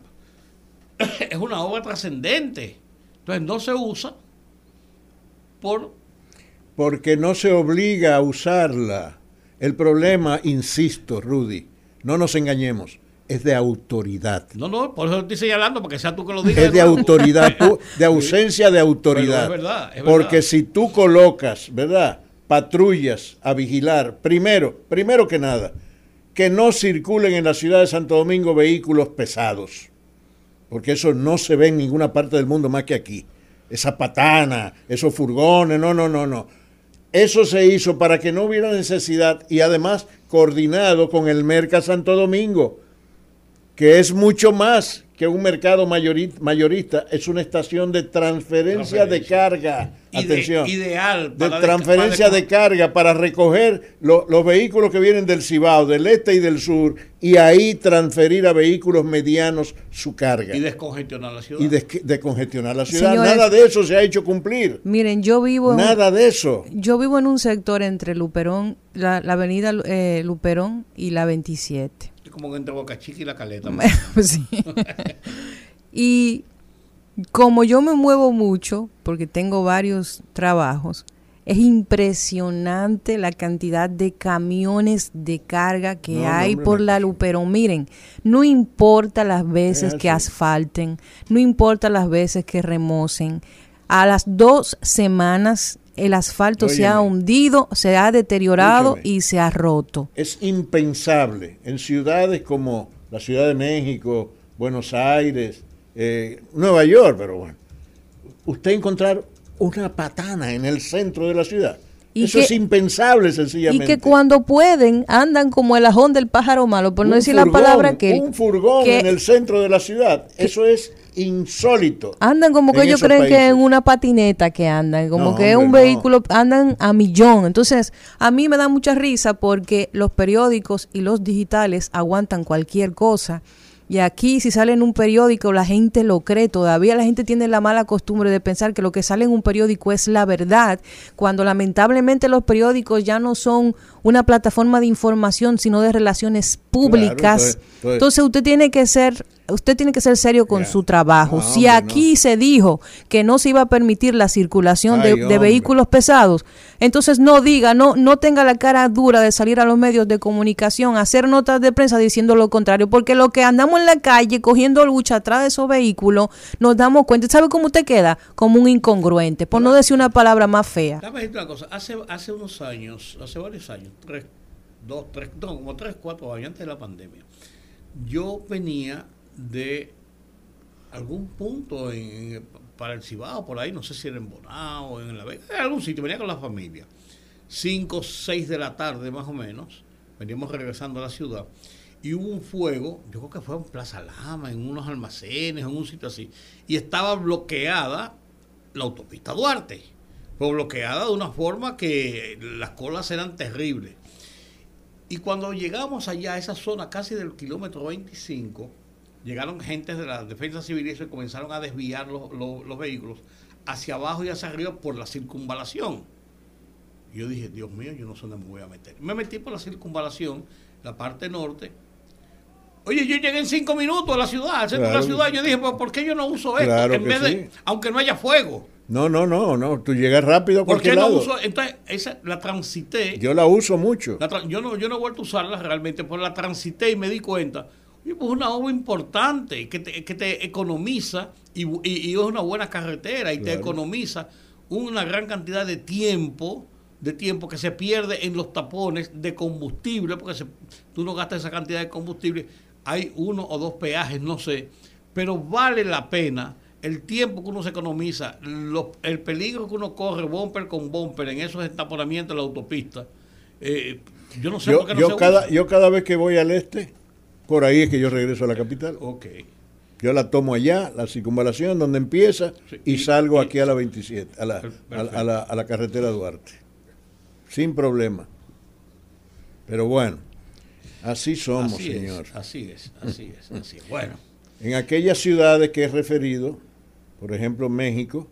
[coughs] es una obra trascendente. Entonces no se usa por... Porque no se obliga a usarla. El problema, insisto, Rudy, no nos engañemos, es de autoridad. No, no, por eso estoy señalando, porque sea tú que lo digas. Es de autoridad, [laughs] de ausencia de autoridad. es verdad, porque si tú colocas, ¿verdad? Patrullas a vigilar, primero, primero que nada, que no circulen en la ciudad de Santo Domingo vehículos pesados, porque eso no se ve en ninguna parte del mundo más que aquí. Esa patana, esos furgones, no, no, no, no. Eso se hizo para que no hubiera necesidad y además coordinado con el Merca Santo Domingo que es mucho más que un mercado mayorista, es una estación de transferencia, de carga. Atención. ideal. de transferencia de, carga para recoger los vehículos que vienen del Cibao, del este y del sur, y ahí transferir a vehículos medianos su carga. Y descongestionar la ciudad. Y descongestionar la ciudad. Nada de eso se ha hecho cumplir. Miren, yo vivo. Nada de eso. Yo vivo en un sector entre Luperón, la, avenida eh, Luperón y la 27 como entre Boca Chica y la Caleta. [laughs] [laughs] sí. y como yo me muevo mucho, porque tengo varios trabajos, es impresionante la cantidad de camiones de carga que hay por la luz. Pero miren, no importa las veces que asfalten, no importa las veces que remocen. A las dos semanas el asfalto se ha hundido, se ha deteriorado y se ha roto. Es impensable en ciudades como la Ciudad de México, Buenos Aires, eh, Nueva York, pero bueno, usted encontrar una patana en el centro de la ciudad. Eso es impensable, sencillamente. Y que cuando pueden andan como el ajón del pájaro malo, por no decir la palabra que... Un furgón en el centro de la ciudad. Eso es insólito. Andan como que ellos creen que es una patineta que andan, como que es un vehículo, andan a millón. Entonces, a mí me da mucha risa porque los periódicos y los digitales aguantan cualquier cosa y aquí si sale en un periódico la gente lo cree, todavía la gente tiene la mala costumbre de pensar que lo que sale en un periódico es la verdad, cuando lamentablemente los periódicos ya no son una plataforma de información, sino de relaciones públicas. entonces usted tiene que ser usted tiene que ser serio con su trabajo. si aquí se dijo que no se iba a permitir la circulación de, vehículos pesados, entonces no diga, no, no tenga la cara dura de salir a los medios de comunicación, hacer notas de prensa diciendo lo contrario, porque lo que andamos en la calle cogiendo lucha atrás de esos vehículos, nos damos cuenta. ¿Sabe cómo usted queda? Como un incongruente, por no decir una palabra más fea. una cosa, hace, hace unos años, hace varios años, tres, dos, tres, no, como tres, cuatro años antes de la pandemia, yo venía de algún punto en, para el Cibao, por ahí, no sé si era en Bonao, en La Vega, en algún sitio, venía con la familia. Cinco, seis de la tarde más o menos, veníamos regresando a la ciudad, y hubo un fuego, yo creo que fue en Plaza Lama, en unos almacenes, en un sitio así, y estaba bloqueada la autopista Duarte. Fue bloqueada de una forma que las colas eran terribles. Y cuando llegamos allá a esa zona casi del kilómetro 25, llegaron gentes de la defensa civil y comenzaron a desviar los, vehículos hacia abajo y hacia arriba por la circunvalación. Yo dije, Dios mío, yo no sé dónde me voy a meter. Me metí por la circunvalación, la parte norte. Oye, yo llegué en cinco minutos a la ciudad, al centro de la ciudad. Yo dije, pues, ¿por qué yo no uso esto? en vez de, aunque no haya fuego. No, no, no, no. Tú llegas rápido a cualquier ¿Por qué no uso? Entonces, esa la transité. Yo la uso mucho. yo, no, yo no he vuelto a usarla realmente, pero la transité y me di cuenta y pues una obra importante que te, que te economiza y, y, es una buena carretera y te economiza una gran cantidad de tiempo de tiempo que se pierde en los tapones de combustible, porque tú no gastas esa cantidad de combustible, hay uno o dos peajes, no sé, pero vale la pena el tiempo que uno se economiza, el peligro que uno corre bumper con bumper en esos estaponamientos de la autopista. Eh, yo no sé por qué no yo cada, Yo cada vez que voy al este, por ahí es que yo regreso a la capital. Ok. Yo la tomo allá, la circunvalación donde empieza, y, salgo aquí a la 27, a la, a, la, a la carretera Duarte. Sin problema. Pero bueno, así somos, señor. así es, así es, así es. Bueno. En aquellas ciudades que he referido, por ejemplo México,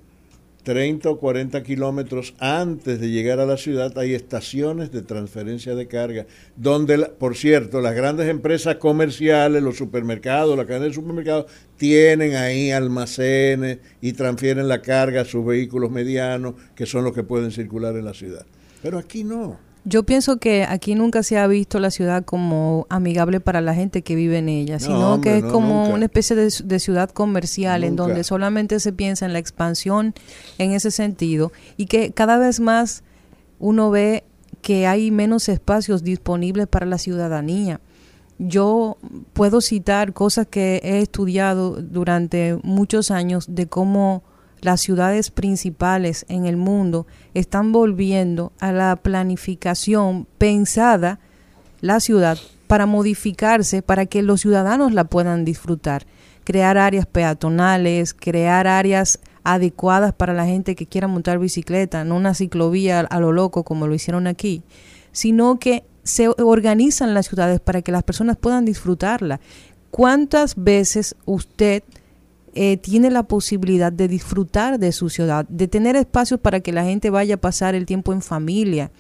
30 o 40 kilómetros antes de llegar a la ciudad hay estaciones de transferencia de carga, donde, por cierto, las grandes empresas comerciales, los supermercados, la cadena de supermercados, tienen ahí almacenes y transfieren la carga a sus vehículos medianos, que son los que pueden circular en la ciudad. Pero aquí no. Yo pienso que aquí nunca se ha visto la ciudad como amigable para la gente que vive en ella, sino que es como una especie de, ciudad comercial en donde solamente se piensa en la expansión en ese sentido y que cada vez más uno ve que hay menos espacios disponibles para la ciudadanía. Yo puedo citar cosas que he estudiado durante muchos años de cómo las ciudades principales en el mundo están volviendo a la planificación pensada la ciudad para modificarse para que los ciudadanos la puedan disfrutar. Crear áreas peatonales, crear áreas adecuadas para la gente que quiera montar bicicleta, no una ciclovía a lo loco como lo hicieron aquí, sino que se organizan las ciudades para que las personas puedan disfrutarla. ¿Cuántas veces usted eh, tiene la posibilidad de disfrutar de su ciudad, de tener espacios para que la gente vaya a pasar el tiempo en familia,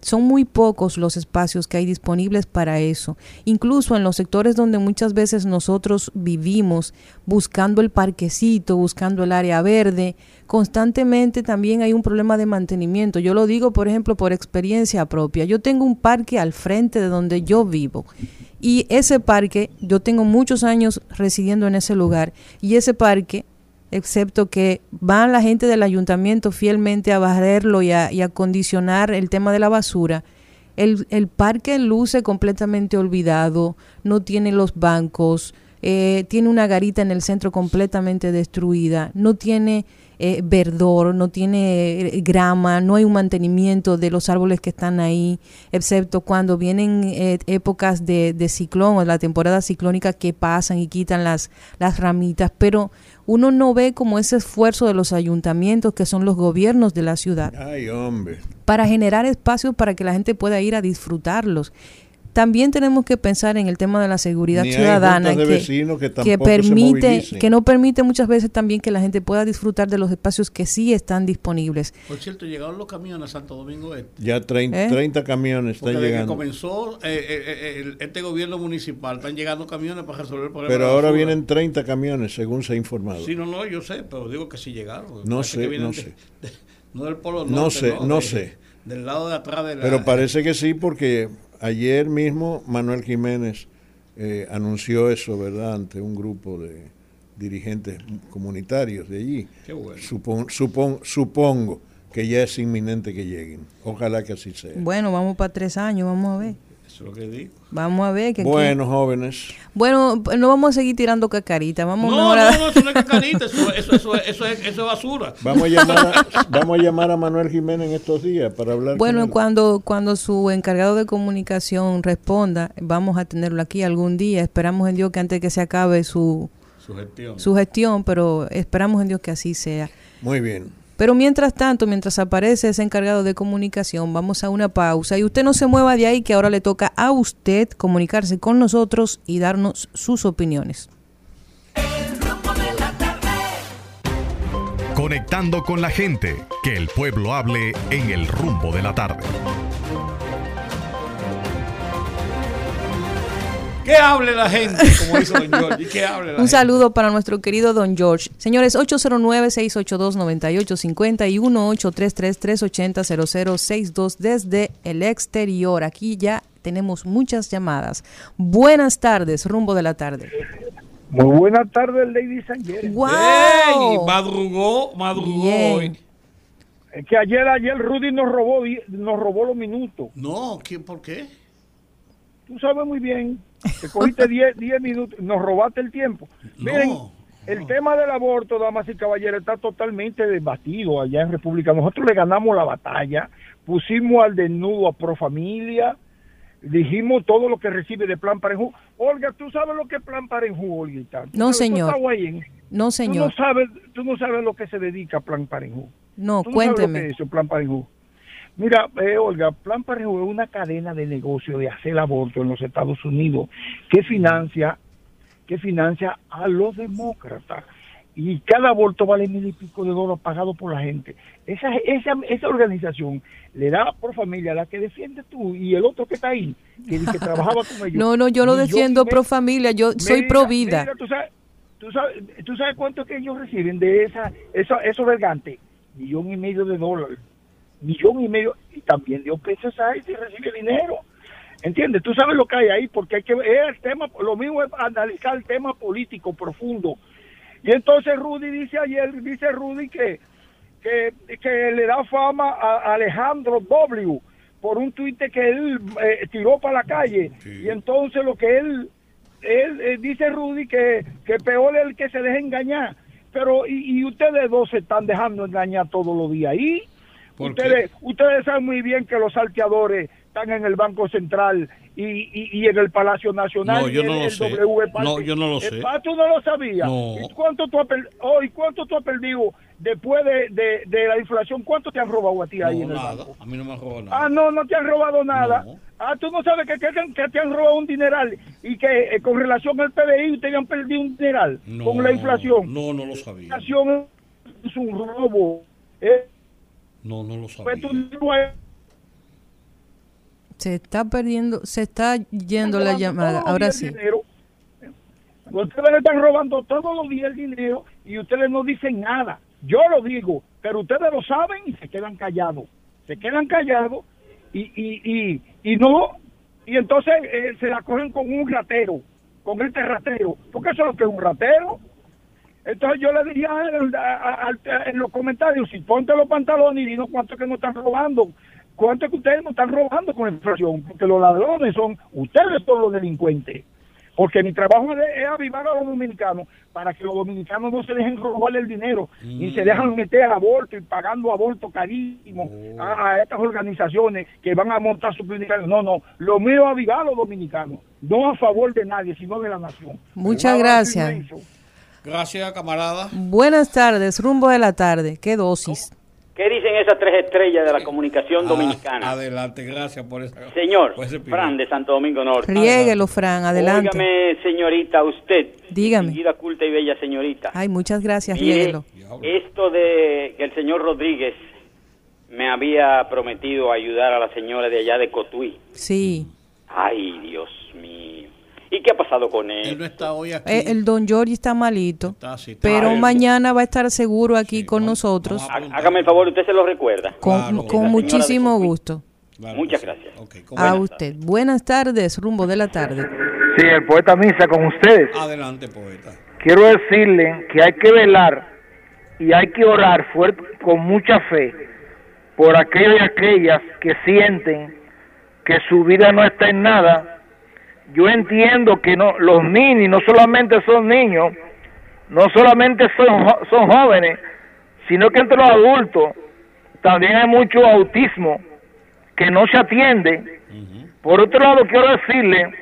Son muy pocos los espacios que hay disponibles para eso. Incluso en los sectores donde muchas veces nosotros vivimos, buscando el parquecito, buscando el área verde, constantemente también hay un problema de mantenimiento. Yo lo digo, por ejemplo, por experiencia propia. Yo tengo un parque al frente de donde yo vivo. Y ese parque, yo tengo muchos años residiendo en ese lugar, y ese parque excepto que van la gente del ayuntamiento fielmente a barrerlo y a, condicionar el tema de la basura. El, el, parque luce completamente olvidado, no tiene los bancos, eh, tiene una garita en el centro completamente destruida, no tiene eh, verdor, no tiene eh, grama, no hay un mantenimiento de los árboles que están ahí, excepto cuando vienen eh, épocas de, de, ciclón o la temporada ciclónica que pasan y quitan las, las ramitas, pero uno no ve como ese esfuerzo de los ayuntamientos, que son los gobiernos de la ciudad, para generar espacios para que la gente pueda ir a disfrutarlos también tenemos que pensar en el tema de la seguridad ciudadana que, permite que no permite muchas veces también que la gente pueda disfrutar de los espacios que sí están disponibles. Por cierto, llegaron los camiones a Santo Domingo Este. Ya 30, 30 ¿Eh? camiones están Porque llegando. Que comenzó eh, eh, este gobierno municipal, están llegando camiones para resolver el problema. Pero ahora vienen 30 camiones, según se ha informado. Sí, no, no, yo sé, pero digo que sí llegaron. No sé, no sé. [laughs] no del polo norte, no sé, no, sé. Del lado de atrás de la... Pero parece que sí, porque ayer mismo Manuel Jiménez eh, anunció eso, ¿verdad?, ante un grupo de dirigentes comunitarios de allí. Qué bueno. Supon, supon, supongo que ya es inminente que lleguen. Ojalá que así sea. Bueno, vamos para tres años, vamos a ver. Eso es lo que digo. Vamos a ver. Que bueno, jóvenes. Bueno, no vamos a seguir tirando cacarita. Vamos no, no, no, eso no es cacarita, eso, eso, eso, eso, es, eso es basura. Vamos a, llamar a, vamos a llamar a Manuel Jiménez en estos días para hablar Bueno, con él. cuando, cuando su encargado de comunicación responda, vamos a tenerlo aquí algún día. Esperamos en Dios que antes que se acabe su, su gestión. Su gestión, pero esperamos en Dios que así sea. Muy bien. Pero mientras tanto, mientras aparece ese encargado de comunicación, vamos a una pausa y usted no se mueva de ahí que ahora le toca a usted comunicarse con nosotros y darnos sus opiniones. Conectando con la gente, que el pueblo hable en el rumbo de la tarde. Que hable la gente, como dice Don George. ¿Y hable la Un saludo para nuestro querido Don George. Señores, 809-682-9850 y 1833-380-0062 desde el exterior. Aquí ya tenemos muchas llamadas. Buenas tardes, rumbo de la tarde. Muy buenas tardes, Lady Sanger. ¡Wow! Hey, madrugó, madrugó hoy. Es que ayer, ayer Rudy nos robó, nos robó los minutos. No, ¿qué, ¿por qué? Tú sabes muy bien que cogiste 10 minutos, nos robaste el tiempo. Miren, el tema del aborto, damas y caballeros, está totalmente debatido allá en República. Nosotros le ganamos la batalla, pusimos al desnudo a Profamilia, dijimos todo lo que recibe de Plan Parenjú. Olga, ¿tú sabes lo que es Plan Parenjú, Olga? No, señor. No, señor. Tú no, sabes, tú no sabes lo que se dedica a Plan Parenjú. No, cuénteme. Sabes lo que es Plan Parenjú. Mira, eh, Olga, Plan Parejo es una cadena de negocio de hacer aborto en los Estados Unidos que financia, que financia a los demócratas. Y cada aborto vale mil y pico de dólares pagado por la gente. Esa, esa, esa organización le da por familia la que defiende tú y el otro que está ahí, que, que trabajaba con [laughs] ellos. No, no, yo no defiendo pro familia, yo soy pro vida. ¿tú sabes, tú, sabes, ¿tú, sabes, cuánto que ellos reciben de esa, esa, esos vergantes? Millón y medio de dólares millón y medio y también dio pesos ahí si recibe dinero. ¿Entiendes? Tú sabes lo que hay ahí, porque hay que ver el tema, lo mismo es analizar el tema político profundo. Y entonces Rudy dice ayer, dice Rudy que, que, que le da fama a Alejandro W por un tuit que él eh, tiró para la calle. Y entonces lo que él, él, eh, dice Rudy que, que peor es el que se deja engañar. Pero, y, y ustedes dos se están dejando engañar todos los días ahí. Ustedes, ustedes saben muy bien que los salteadores están en el Banco Central y, y, y en el Palacio Nacional. No, yo no lo sé. No, yo no lo sé. Ah, tú no lo sabías. No. ¿Y cuánto tú has, oh, ¿y cuánto tú has perdido después de, de, de, la inflación? ¿Cuánto te han robado a ti ahí no, en el nada. banco? A mí no me han robado nada. Ah, no, no te han robado nada. No. Ah, tú no sabes que, que, que, te han robado un dineral y que eh, con relación al PBI te han perdido un dineral no, con la inflación. No, no lo sabía. La inflación es un robo. ¿eh? No, no lo sabía. Se está perdiendo, se está yendo la llamada. Ahora sí. Ustedes le están robando todos los días el dinero y ustedes no dicen nada. Yo lo digo, pero ustedes lo saben y se quedan callados. Se quedan callados y, y, y, y no, y entonces eh, se la cogen con un ratero, con este ratero, porque eso es lo que es un ratero. Entonces yo le diría en los comentarios, si ponte los pantalones y dinos cuánto es que nos están robando, cuánto es que ustedes nos están robando con inflación, porque los ladrones son, ustedes son los delincuentes. Porque mi trabajo es, avivar a los dominicanos para que los dominicanos no se dejen robar el dinero ni se mm. dejan meter al aborto y pagando aborto carísimo oh. a, estas organizaciones que van a montar su clínica. No, no, lo mío es avivar a los dominicanos, no a favor de nadie, sino de la nación. Muchas gracias. Gracias, camarada. Buenas tardes, rumbo de la tarde. ¿Qué dosis? ¿Qué dicen esas tres estrellas de la comunicación ah, dominicana? Adelante, gracias por eso. Señor, Fran de Santo Domingo Norte. Riéguelo, Fran, adelante. Dígame, señorita, usted. Dígame. Vida culta y bella señorita. Ay, muchas gracias, Riéguelo. Esto de que el señor Rodríguez me había prometido ayudar a la señora de allá de Cotuí. Sí. Ay, Dios mío. ¿Y qué ha pasado con él? Él no está hoy aquí. Eh, el don George está malito. pero mañana va a estar seguro aquí con nosotros. Hágame el favor, usted se lo recuerda. Con, muchísimo gusto. Muchas gracias. a usted. Buenas tardes, rumbo de la tarde. Sí, el poeta Misa con ustedes. Adelante, poeta. Quiero decirle que hay que velar y hay que orar fuerte, con mucha fe por aquellos y aquellas que sienten que su vida no está en nada yo entiendo que no, los niños no solamente son niños, no solamente son, son jóvenes, sino que entre los adultos también hay mucho autismo que no se atiende. Por otro lado, quiero decirle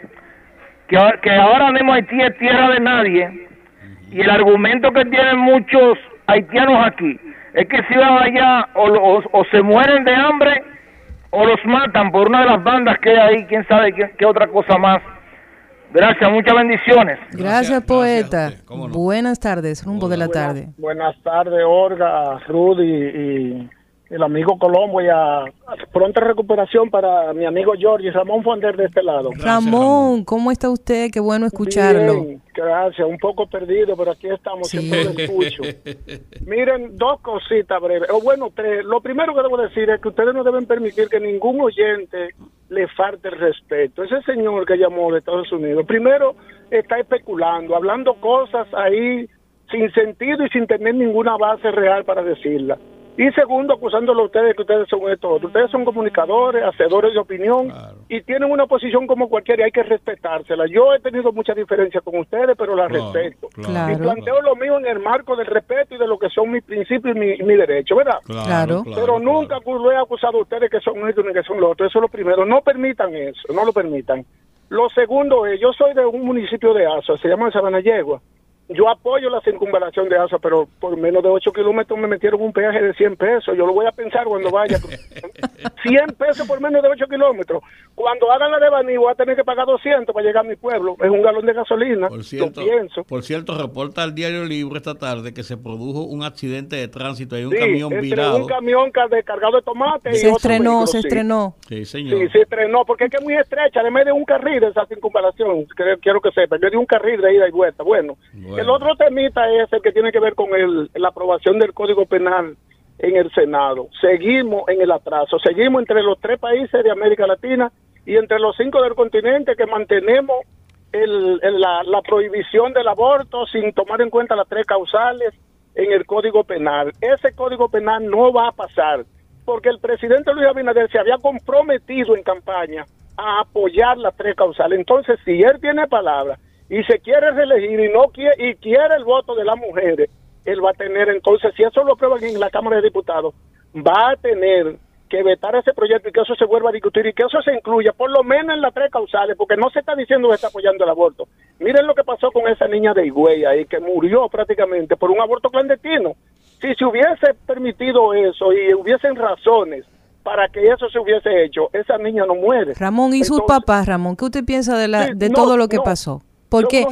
que, que ahora mismo Haití es tierra de nadie y el argumento que tienen muchos haitianos aquí es que si van allá o, o, se mueren de hambre o los matan por una de las bandas que hay ahí, quién sabe qué otra cosa más. Gracias, muchas bendiciones. Gracias, poeta. Buenas tardes, rumbo de la tarde. Buenas tardes, Olga, Rudy y, el amigo Colombo y a, pronta recuperación para mi amigo George y Ramón Fonder de este lado. Ramón, ¿cómo está usted? Qué bueno escucharlo. gracias, un poco perdido, pero aquí estamos, siempre lo escucho. [laughs] Miren, dos cositas breves, o bueno, tres. Lo primero que debo decir es que ustedes no deben permitir que ningún oyente le falte el respeto. Ese señor que llamó de Estados Unidos, primero está especulando, hablando cosas ahí sin sentido y sin tener ninguna base real para decirla. Y segundo, acusándolo a ustedes que ustedes son esto. Ustedes son comunicadores, hacedores de opinión y tienen una posición como cualquiera y hay que respetársela. Yo he tenido muchas diferencias con ustedes, pero la respeto. y planteo lo mío en el marco del respeto y de lo que son mis principios y mi, mi derecho, ¿verdad? Claro. Pero nunca lo he acusado a ustedes que son esto ni que son lo otro. Eso es lo primero. No permitan eso, no lo permitan. Lo segundo es, yo soy de un municipio de Azo, se llama Sabana Yegua yo apoyo la circunvalación de ASA, pero por menos de 8 kilómetros me metieron un peaje de 100 pesos. Yo lo voy a pensar cuando vaya. [laughs] 100 pesos por menos de 8 kilómetros. Cuando hagan la de Baní voy a tener que pagar 200 para llegar a mi pueblo. Es un galón de gasolina. Por cierto, pienso. Por cierto, reporta el Diario Libre esta tarde que se produjo un accidente de tránsito. Hay un camión virado. un camión cargado de tomate. Se estrenó, se estrenó. Sí, señor. Sí, se estrenó, porque es que es muy estrecha. Le de un carril de esa circunvalación. Quiero que sepa. Le de un carril de ida y vuelta. bueno el otro temita es el que tiene que ver con el, la aprobación del Código Penal en el Senado. Seguimos en el atraso, seguimos entre los tres países de América Latina y entre los cinco del continente que mantenemos el, la, la prohibición del aborto sin tomar en cuenta las tres causales en el Código Penal. Ese Código Penal no va a pasar porque el presidente Luis Abinader se había comprometido en campaña a apoyar las tres causales. Entonces, si él tiene palabra y se quiere reelegir y no quiere, y quiere el voto de las mujeres, él va a tener entonces, si eso lo aprueban en la Cámara de Diputados, va a tener que vetar ese proyecto y que eso se vuelva a discutir y que eso se incluya por lo menos en las tres causales, porque no se está diciendo que está apoyando el aborto. Miren lo que pasó con esa niña de Higüey ahí, que murió prácticamente por un aborto clandestino. Si se hubiese permitido eso y hubiesen razones para que eso se hubiese hecho, esa niña no muere. Ramón, ¿y sus papás, Ramón? ¿Qué usted piensa de, la, de todo lo que pasó? Porque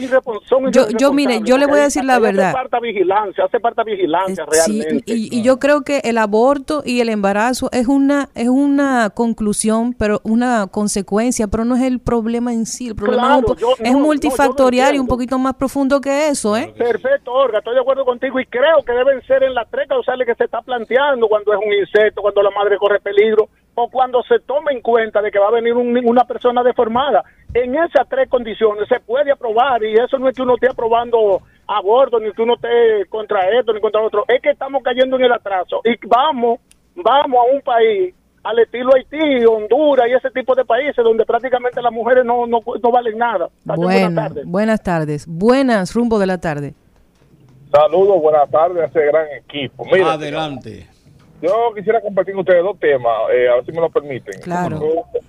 yo, yo mire, yo le voy a decir la verdad. Hace falta vigilancia, hace falta vigilancia realmente. y, yo creo que el aborto y el embarazo es una es una conclusión, pero una consecuencia, pero no es el problema en sí. El problema es, multifactorial y un poquito más profundo que eso, ¿eh? Perfecto, Olga, estoy de acuerdo contigo y creo que deben ser en las tres causales que se está planteando cuando es un insecto, cuando la madre corre peligro o cuando se toma en cuenta de que va a venir una persona deformada. En esas tres condiciones se puede aprobar y eso no es que uno esté aprobando aborto, ni que uno esté contra esto, ni contra otro. Es que estamos cayendo en el atraso y vamos, vamos a un país al estilo Haití, Honduras y ese tipo de países donde prácticamente las mujeres no, no, no valen nada. buenas tardes. Buenas tardes. Buenas, rumbo de la tarde. Saludos, buenas tardes a ese gran equipo. Adelante. Yo quisiera compartir con ustedes dos temas, eh, a ver si me lo permiten. Claro.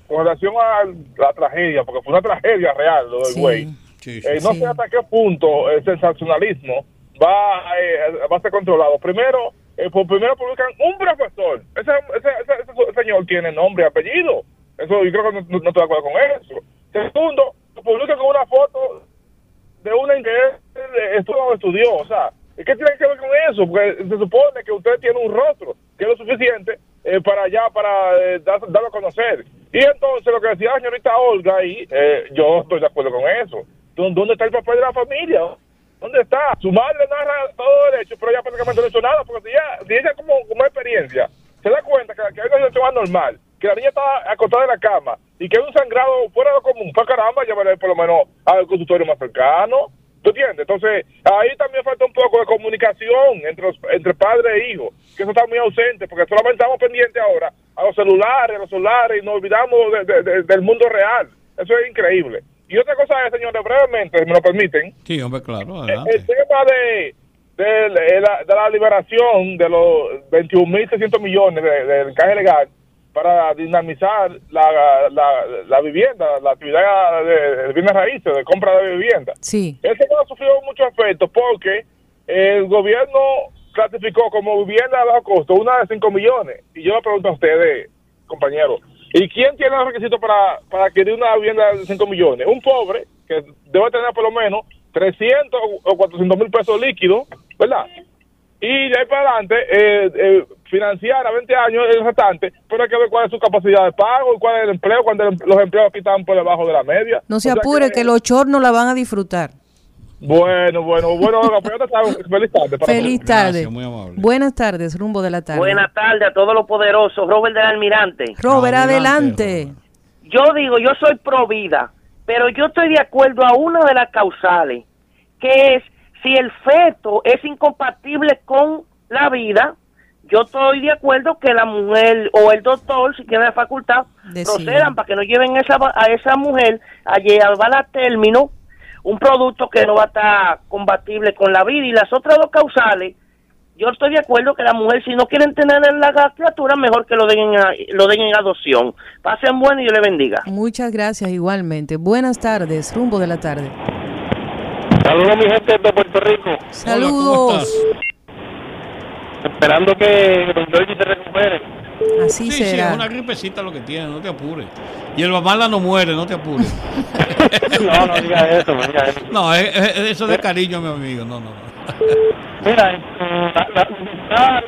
Con, relación a la tragedia, porque fue una tragedia real lo del güey. Eh, no sé hasta qué punto el sensacionalismo va, eh, va a ser controlado. Primero, por primero publican un profesor. Ese, ese, señor tiene nombre y apellido. Eso yo creo que no, estoy de acuerdo con eso. Segundo, publican con una foto de una que estudió, o sea, ¿Y qué tiene que ver con eso? Porque se supone que usted tiene un rostro, que es lo suficiente eh, para allá, para eh, darlo a conocer. Y entonces lo que decía la señorita Olga ahí, eh, yo estoy de acuerdo con eso. ¿Dónde está el papel de la familia? ¿Dónde está? Su madre narra todo derecho, pero ella prácticamente no ha hecho nada, porque si ella, como, como experiencia se da cuenta que, que hay una situación anormal, que la niña está acostada en la cama y que hay un sangrado fuera de lo común, pues caramba, llévale por lo menos al consultorio más cercano ¿Tú entiendes? Entonces, ahí también falta un poco de comunicación entre, entre padre e hijo, que eso está muy ausente, porque solamente estamos pendientes ahora a los celulares, a los celulares, y nos olvidamos del mundo real. Eso es increíble. Y otra cosa es, señores, brevemente, si me lo permiten. Sí, hombre, claro. El, tema de, de, la, de la liberación de los 21.600 millones del encaje legal para dinamizar la, la, vivienda, la actividad de, bienes raíces, de compra de vivienda. Sí. Ese ha sufrido muchos efectos porque el gobierno clasificó como vivienda a bajo costo una de 5 millones. Y yo le pregunto a ustedes, compañeros, ¿y quién tiene los requisitos para, para adquirir una vivienda de 5 millones? Un pobre que debe tener por lo menos 300 o 400 mil pesos líquidos, ¿verdad? Y de ahí para adelante, eh, eh, financiar a 20 años el restante, pero hay que ver cuál es su capacidad de pago y cuál es el empleo cuando los empleos aquí están por debajo de la media. No se apure, que, los chornos la van a disfrutar. Bueno, bueno, bueno, [laughs] feliz tarde. feliz tarde. Buenas tardes, rumbo de la tarde. Buenas tardes a todos los poderosos. Robert del Almirante. Robert, adelante. Yo digo, yo soy pro vida, pero yo estoy de acuerdo a una de las causales, que es si el feto es incompatible con la vida, yo estoy de acuerdo que la mujer o el doctor, si tiene la facultad, procedan para que no lleven esa, a esa mujer a llevar a término un producto que no va a estar compatible con la vida. Y las otras dos causales, yo estoy de acuerdo que la mujer, si no quieren tener la criatura, mejor que lo den, en, lo den en adopción. Pasen bueno y yo le bendiga. Muchas gracias igualmente. Buenas tardes, rumbo de la tarde. Saludos mi gente de Puerto Rico. Saludos esperando que Don George se recupere. Así sí, será. Sí, es una gripecita lo que tiene, no te apures. Y el mamá no muere, no te apures. [laughs] no, no diga eso, no diga eso. No, es, es, eso de cariño, mi amigo, no, no, no. [laughs] Mira, la, la,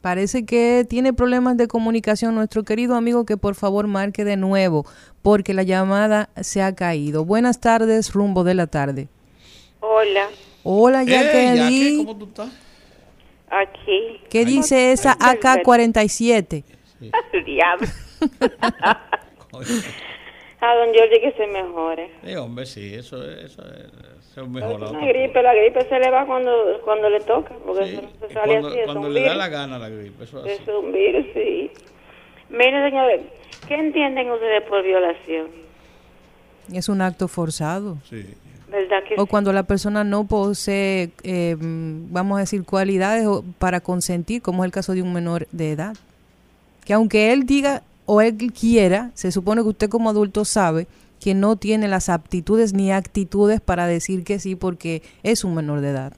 Parece que tiene problemas de comunicación nuestro querido amigo que por favor marque de nuevo porque la llamada se ha caído. Buenas tardes, rumbo de la tarde. Hola. Hola, Jacqueline. ¿Cómo tú estás? Aquí. ¿Qué dice esa AK-47? Diablo. [laughs] A don Jorge que se mejore. Sí, hombre, sí, eso, eso, eso es mejorado. Una gripe, la gripe se le va cuando, cuando le toca, porque sí, se sale cuando, así. Cuando le da la gana la gripe, eso es así. Es un virus, sí. Mire, señores, ¿qué entienden ustedes por violación? Es un acto forzado. Sí o cuando la persona no posee, eh, vamos a decir, cualidades para consentir, como es el caso de un menor de edad. Que aunque él diga o él quiera, se supone que usted como adulto sabe que no tiene las aptitudes ni actitudes para decir que sí porque es un menor de edad.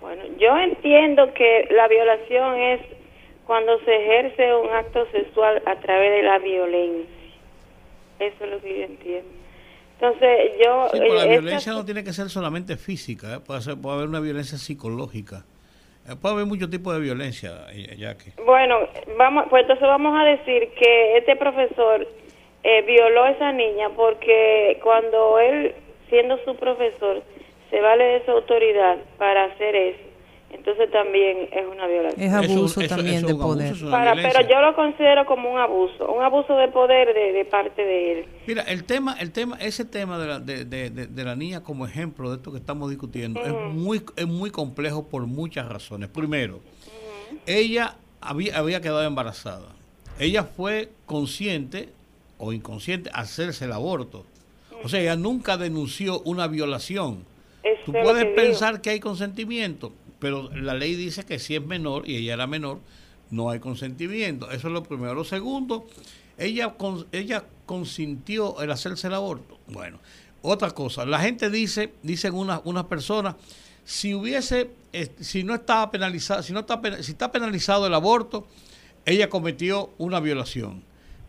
Bueno, yo entiendo que la violación es cuando se ejerce un acto sexual a través de la violencia. Eso es lo que yo entiendo. Entonces, yo... Sí, la eh, violencia no tiene que ser solamente física, ¿eh? puede, puede haber una violencia psicológica. Eh, puede haber muchos tipos de violencia, ya que... Bueno, vamos, pues entonces vamos a decir que este profesor violó a esa niña porque cuando él, siendo su profesor, se vale de su autoridad para hacer eso, entonces también es una violación. Es abuso también de poder. pero yo lo considero como un abuso, un abuso de poder de, parte de él. Mira, el tema, el tema, ese tema de la, de, de, la niña como ejemplo de esto que estamos discutiendo es muy, es muy complejo por muchas razones. Primero, ella había, había quedado embarazada. Ella fue consciente o inconsciente a hacerse el aborto. O sea, ella nunca denunció una violación. Tú puedes pensar que hay consentimiento, pero la ley dice que si es menor y ella era menor, no hay consentimiento. Eso es lo primero. Lo segundo, ella, consintió el hacerse el aborto. Bueno, otra cosa, la gente dice, dicen unas unas personas, si hubiese, eh, si no estaba penalizado, si no está, si está penalizado el aborto, ella cometió una violación.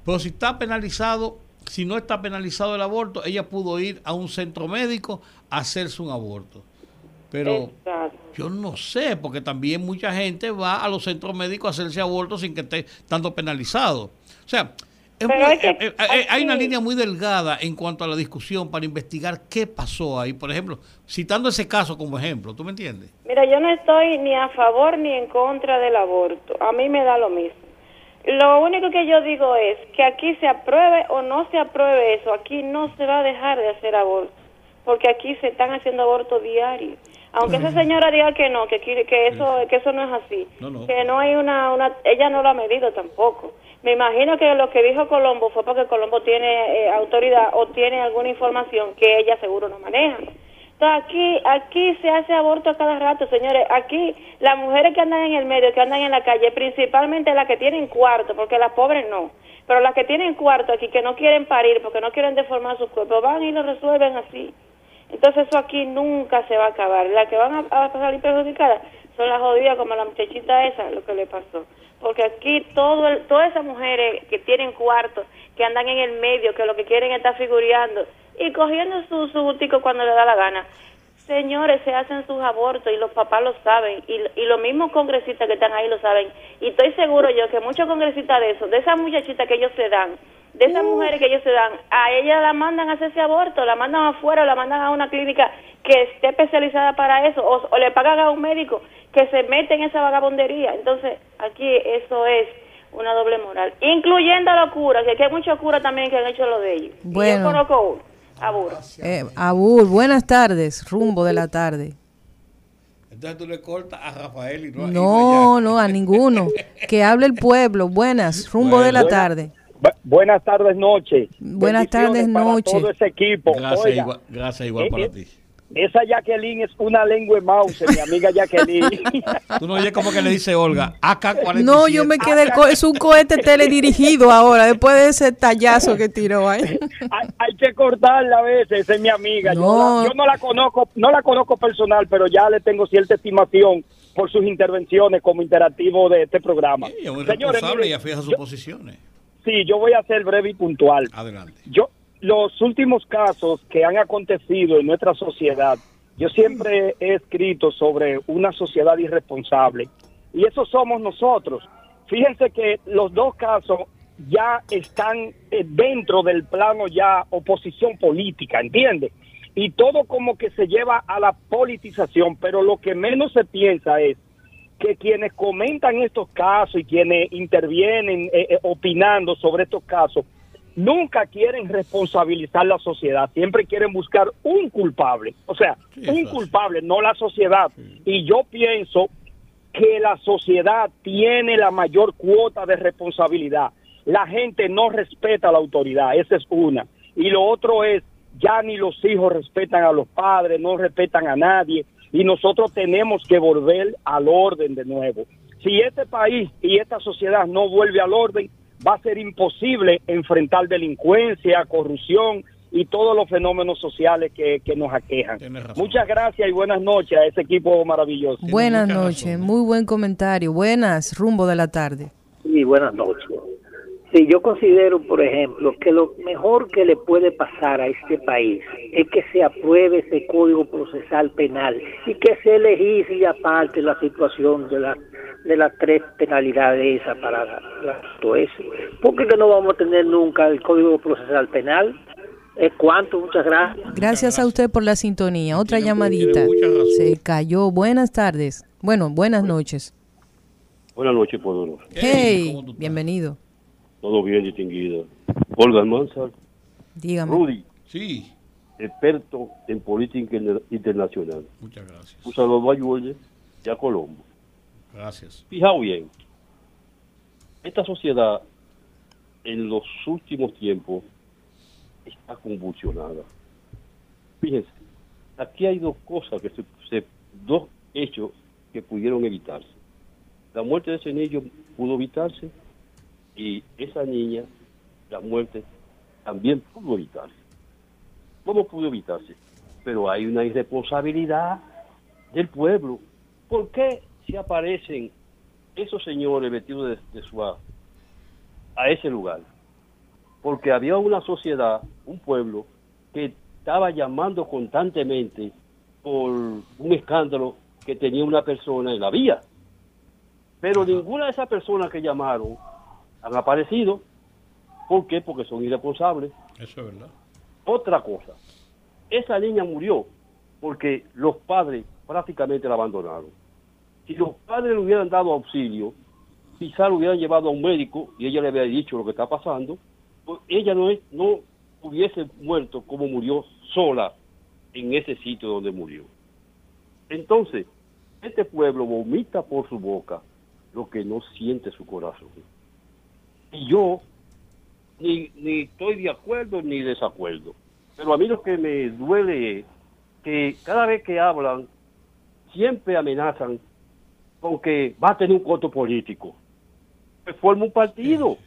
Pero si está penalizado, si no está penalizado el aborto, ella pudo ir a un centro médico a hacerse un aborto. Pero yo no sé, porque también mucha gente va a los centros médicos a hacerse aborto sin que esté tanto penalizado. O sea, eh, eh, eh, hay una línea muy delgada en cuanto a la discusión para investigar qué pasó ahí. Por ejemplo, citando ese caso como ejemplo, ¿tú me entiendes? Mira, yo no estoy ni a favor ni en contra del aborto. A mí me da lo mismo. Lo único que yo digo es que aquí se apruebe o no se apruebe eso, aquí no se va a dejar de hacer aborto, porque aquí se están haciendo abortos diarios. Aunque esa señora diga que no, que, que eso que eso no es así, que no hay una, una, ella no lo ha medido tampoco. Me imagino que lo que dijo Colombo fue porque Colombo tiene eh, autoridad o tiene alguna información que ella seguro no maneja. Entonces aquí, aquí se hace aborto a cada rato, señores. Aquí las mujeres que andan en el medio, que andan en la calle, principalmente las que tienen cuarto, porque las pobres no, pero las que tienen cuarto aquí, que no quieren parir, porque no quieren deformar sus cuerpos, van y lo resuelven así. Entonces eso aquí nunca se va a acabar. Las que van a, a salir perjudicadas son las jodidas como la muchachita esa, lo que le pasó. Porque aquí todo todas esas mujeres que tienen cuartos, que andan en el medio, que lo que quieren es estar figureando y cogiendo su, su cuando le da la gana. Señores, se hacen sus abortos y los papás lo saben y, y los mismos congresistas que están ahí lo saben. Y estoy seguro yo que muchos congresistas de eso, de esas muchachitas que ellos se dan, de esas mujeres que ellos se dan, a ella la mandan a hacerse aborto, la mandan afuera, la mandan a una clínica que esté especializada para eso, o, le pagan a un médico que se mete en esa vagabondería. Entonces, aquí eso es una doble moral, incluyendo a los curas, que hay muchos curas también que han hecho lo de ellos. Bueno. yo conozco uno, Abur. Eh, Abur, buenas tardes, rumbo de la tarde. Entonces tú le cortas a Rafael y no, no, no, a ninguno. que hable el pueblo. Buenas, rumbo de la tarde buenas tardes, noche. Buenas tardes, noche. Todo ese equipo. Gracias, igual, gracias igual eh, para eh, ti. Esa Jacqueline es una lengua mouse, mi amiga Jacqueline. [laughs] Tú no oyes como que le dice Olga, AK-47. No, yo me quedé, es un cohete teledirigido ahora, después de ese tallazo que tiró ahí. [laughs] Hay, que cortarla a veces, esa es mi amiga. Yo, no la conozco, no la conozco personal, pero ya le tengo cierta estimación por sus intervenciones como interactivo de este programa. Sí, es muy Señores, responsable y afija sus posiciones. Sí, yo voy a ser breve y puntual. Adelante. Yo, los últimos casos que han acontecido en nuestra sociedad, yo siempre he escrito sobre una sociedad irresponsable y eso somos nosotros. Fíjense que los dos casos ya están eh, dentro del plano ya oposición política, ¿entiende? Y todo como que se lleva a la politización, pero lo que menos se piensa es que quienes comentan estos casos y quienes intervienen eh, eh, opinando sobre estos casos, nunca quieren responsabilizar la sociedad, siempre quieren buscar un culpable, o sea, un culpable, no la sociedad. Y yo pienso que la sociedad tiene la mayor cuota de responsabilidad. La gente no respeta a la autoridad, esa es una. Y lo otro es, ya ni los hijos respetan a los padres, no respetan a nadie y nosotros tenemos que volver al orden de nuevo. Si este país y esta sociedad no vuelve al orden, va a ser imposible enfrentar delincuencia, corrupción y todos los fenómenos sociales que, nos aquejan. Muchas gracias y buenas noches a ese equipo maravilloso. Buenas noches, muy buen comentario. Buenas, rumbo de la tarde. Sí, buenas noches. Sí, yo considero, por ejemplo, que lo mejor que le puede pasar a este país es que se apruebe ese Código Procesal Penal y que se legisle aparte la situación de las de las tres penalidades esas para todo eso. ¿Por qué no vamos a tener nunca el Código Procesal Penal? ¿Es cuánto? Muchas gracias. Gracias a usted por la sintonía. Otra llamadita. Se cayó. Buenas tardes. Bueno, buenas noches. Buenas noches, Podoro. Hey, bienvenido. Todo bien distinguido. Olga Almanzar. Dígame. Rudy. Sí. Experto en política internacional. Muchas gracias. Un saludo a Yuelle y a Colombo. Gracias. Fijaos bien. Esta sociedad en los últimos tiempos está convulsionada. Fíjense, aquí hay dos cosas que se, dos hechos que pudieron evitarse. La muerte de ese niño pudo evitarse y esa niña, la muerte, también pudo evitarse. ¿Cómo pudo evitarse? Pero hay una irresponsabilidad del pueblo. ¿Por qué si aparecen esos señores vestidos de, de a ese lugar? Porque había una sociedad, un pueblo, que estaba llamando constantemente por un escándalo que tenía una persona en la vía. Pero ninguna de esas personas que llamaron han aparecido. ¿Por qué? Porque son irresponsables. Eso es verdad. Otra cosa, esa niña murió porque los padres prácticamente la abandonaron. Si los padres le hubieran dado auxilio, quizá lo hubieran llevado a un médico y ella le había dicho lo que está pasando, pues ella no, es, no hubiese muerto como murió sola en ese sitio donde murió. Entonces, este pueblo vomita por su boca lo que no siente su corazón. Y yo ni, ni estoy de acuerdo ni desacuerdo. Pero a mí lo que me duele es que cada vez que hablan, siempre amenazan con que va a tener un costo político. Pues forma un partido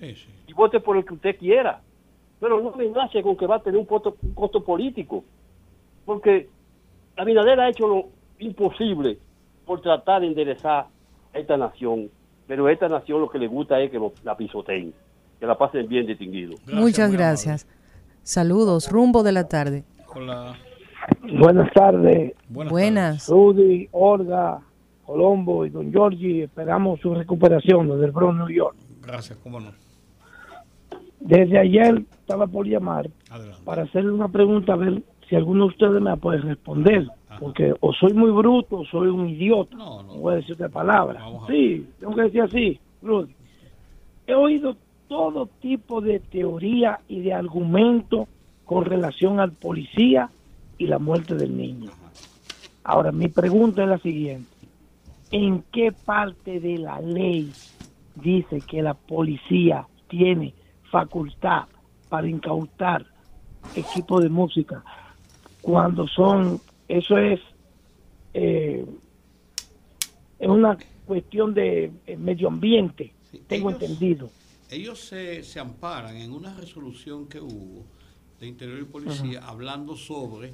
y vote por el que usted quiera. Pero no amenace con que va a tener un costo, un costo político. Porque Abinader ha hecho lo imposible por tratar de enderezar esta nación pero a esta nación lo que le gusta es que la pisoteen, que la pasen bien distinguido. Muchas gracias. Saludos, rumbo de la tarde. Hola. Buenas tardes. Buenas. Rudy, Olga, Colombo y Don Giorgi, esperamos su recuperación desde el Bronx, New York. Gracias, cómo no. Desde ayer estaba por llamar para hacerle una pregunta a ver si alguno de ustedes me puede responder porque o soy muy bruto o soy un idiota. No, no. voy a decir otra palabra. Sí, tengo que decir así, Rudy. He oído todo tipo de teoría y de argumento con relación al policía y la muerte del niño. Ahora, mi pregunta es la siguiente. ¿En qué parte de la ley dice que la policía tiene facultad para incautar equipo de música cuando son eso es, eh, es una cuestión de eh, medio ambiente, tengo entendido. Ellos se, se, amparan en una resolución que hubo de Interior y Policía hablando sobre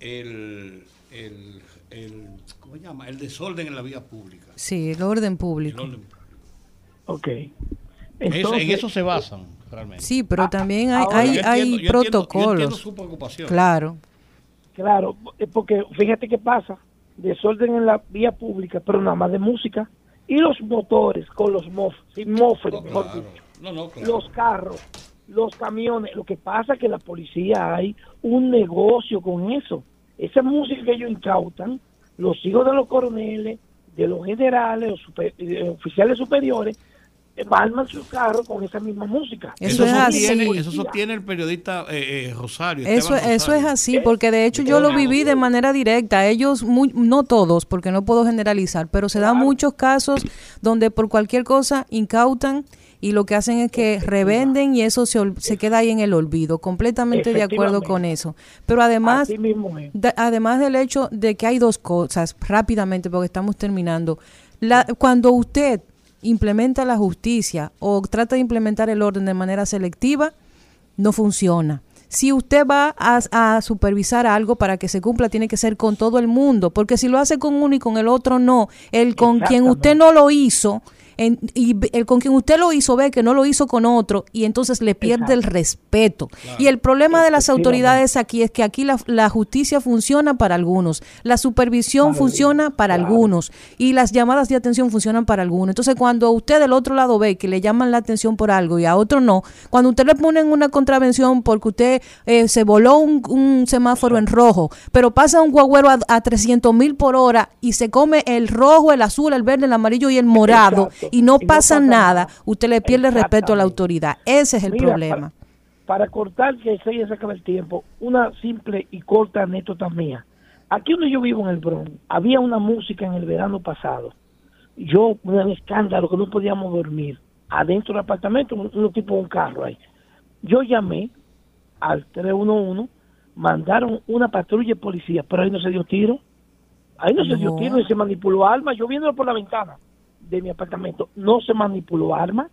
el, el, el, ¿cómo se llama? el desorden en la vía pública. Sí, el orden público. Ok. Entonces, en eso se basan realmente. Sí, pero también hay, hay, hay protocolos. su preocupación. Claro. Claro, porque fíjate qué pasa, desorden en la vía pública, pero nada más de música. Y los motores con los mof, sin mofres, los carros, los camiones. Lo que pasa es que la policía hay un negocio con eso. Esa música que ellos incautan, los hijos de los coroneles, de los generales, los eh, oficiales superiores, arman su carro con esa misma música. Eso, es así. Eso sostiene el periodista eh, eh, Rosario. Eso, eso es así, porque de hecho yo lo viví de manera directa. Ellos, no todos, porque no puedo generalizar, pero se dan muchos casos donde por cualquier cosa incautan y lo que hacen es que revenden y eso se, se queda ahí en el olvido. Completamente de acuerdo con eso. Pero además, además del hecho de que hay dos cosas, rápidamente, porque estamos terminando. La, cuando usted implementa la justicia o trata de implementar el orden de manera selectiva, no funciona. Si usted va a, supervisar algo para que se cumpla, tiene que ser con todo el mundo, porque si lo hace con uno y con el otro no, el con quien usted no lo hizo, y el con quien usted lo hizo ve que no lo hizo con otro y entonces le pierde el respeto. Y el problema de las autoridades aquí es que aquí la, justicia funciona para algunos, la supervisión funciona para algunos y las llamadas de atención funcionan para algunos. Entonces cuando usted del otro lado ve que le llaman la atención por algo y a otro no, cuando usted le ponen una contravención porque usted eh, se voló un, semáforo en rojo, pero pasa un guagüero a, a 300 mil por hora y se come el rojo, el azul, el verde, el amarillo y el morado y no, pasa, nada, usted le pierde respeto a la autoridad. Ese es el problema. Para, cortar, que se ya se acaba el tiempo, una simple y corta anécdota mía. Aquí donde yo vivo en el Bronx, había una música en el verano pasado. Yo, un escándalo que no podíamos dormir. Adentro del apartamento, un, un tipo de un carro ahí. Yo llamé al 311, mandaron una patrulla de policía, pero ahí no se dio tiro. Ahí no, se dio tiro y se manipuló armas. Yo viéndolo por la ventana de mi apartamento, no se manipuló armas,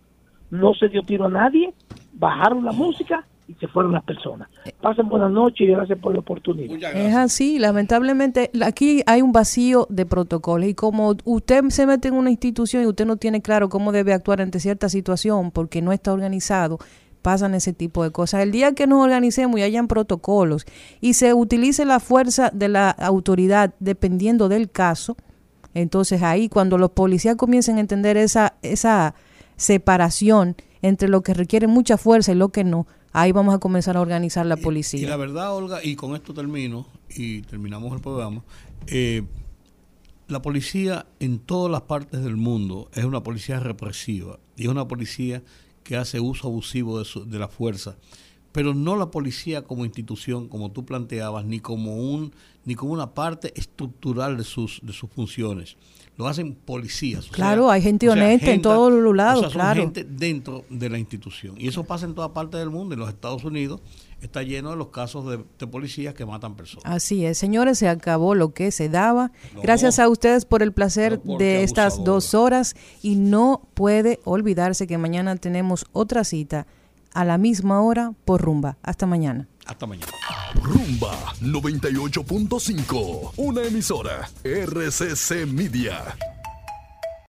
no se dio tiro a nadie, bajaron la música y se fueron las personas. Pasen buenas noches y gracias por la oportunidad. Es así, lamentablemente aquí hay un vacío de protocolos y como usted se mete en una institución y usted no tiene claro cómo debe actuar ante cierta situación porque no está organizado, pasan ese tipo de cosas. El día que nos organicemos y hayan protocolos y se utilice la fuerza de la autoridad dependiendo del caso, entonces ahí cuando los policías comiencen a entender esa, esa separación entre lo que requiere mucha fuerza y lo que no, ahí vamos a comenzar a organizar la policía. Y, la verdad, Olga, y con esto termino y terminamos el programa, eh, la policía en todas las partes del mundo es una policía represiva y es una policía que hace uso abusivo de, de la fuerza, pero no la policía como institución, como tú planteabas, ni como un ni como una parte estructural de sus de sus funciones. Lo hacen policías. Claro, hay gente honesta en todos los lados, o sea, gente dentro de la institución. Y eso pasa en toda parte del mundo. En los Estados Unidos está lleno de los casos de, policías que matan personas. Así es, señores, se acabó lo que se daba. Gracias a ustedes por el placer de estas dos horas y no puede olvidarse que mañana tenemos otra cita a la misma hora por Rumba. Hasta mañana. Hasta mañana. Rumba 98.5, una emisora RCC Media.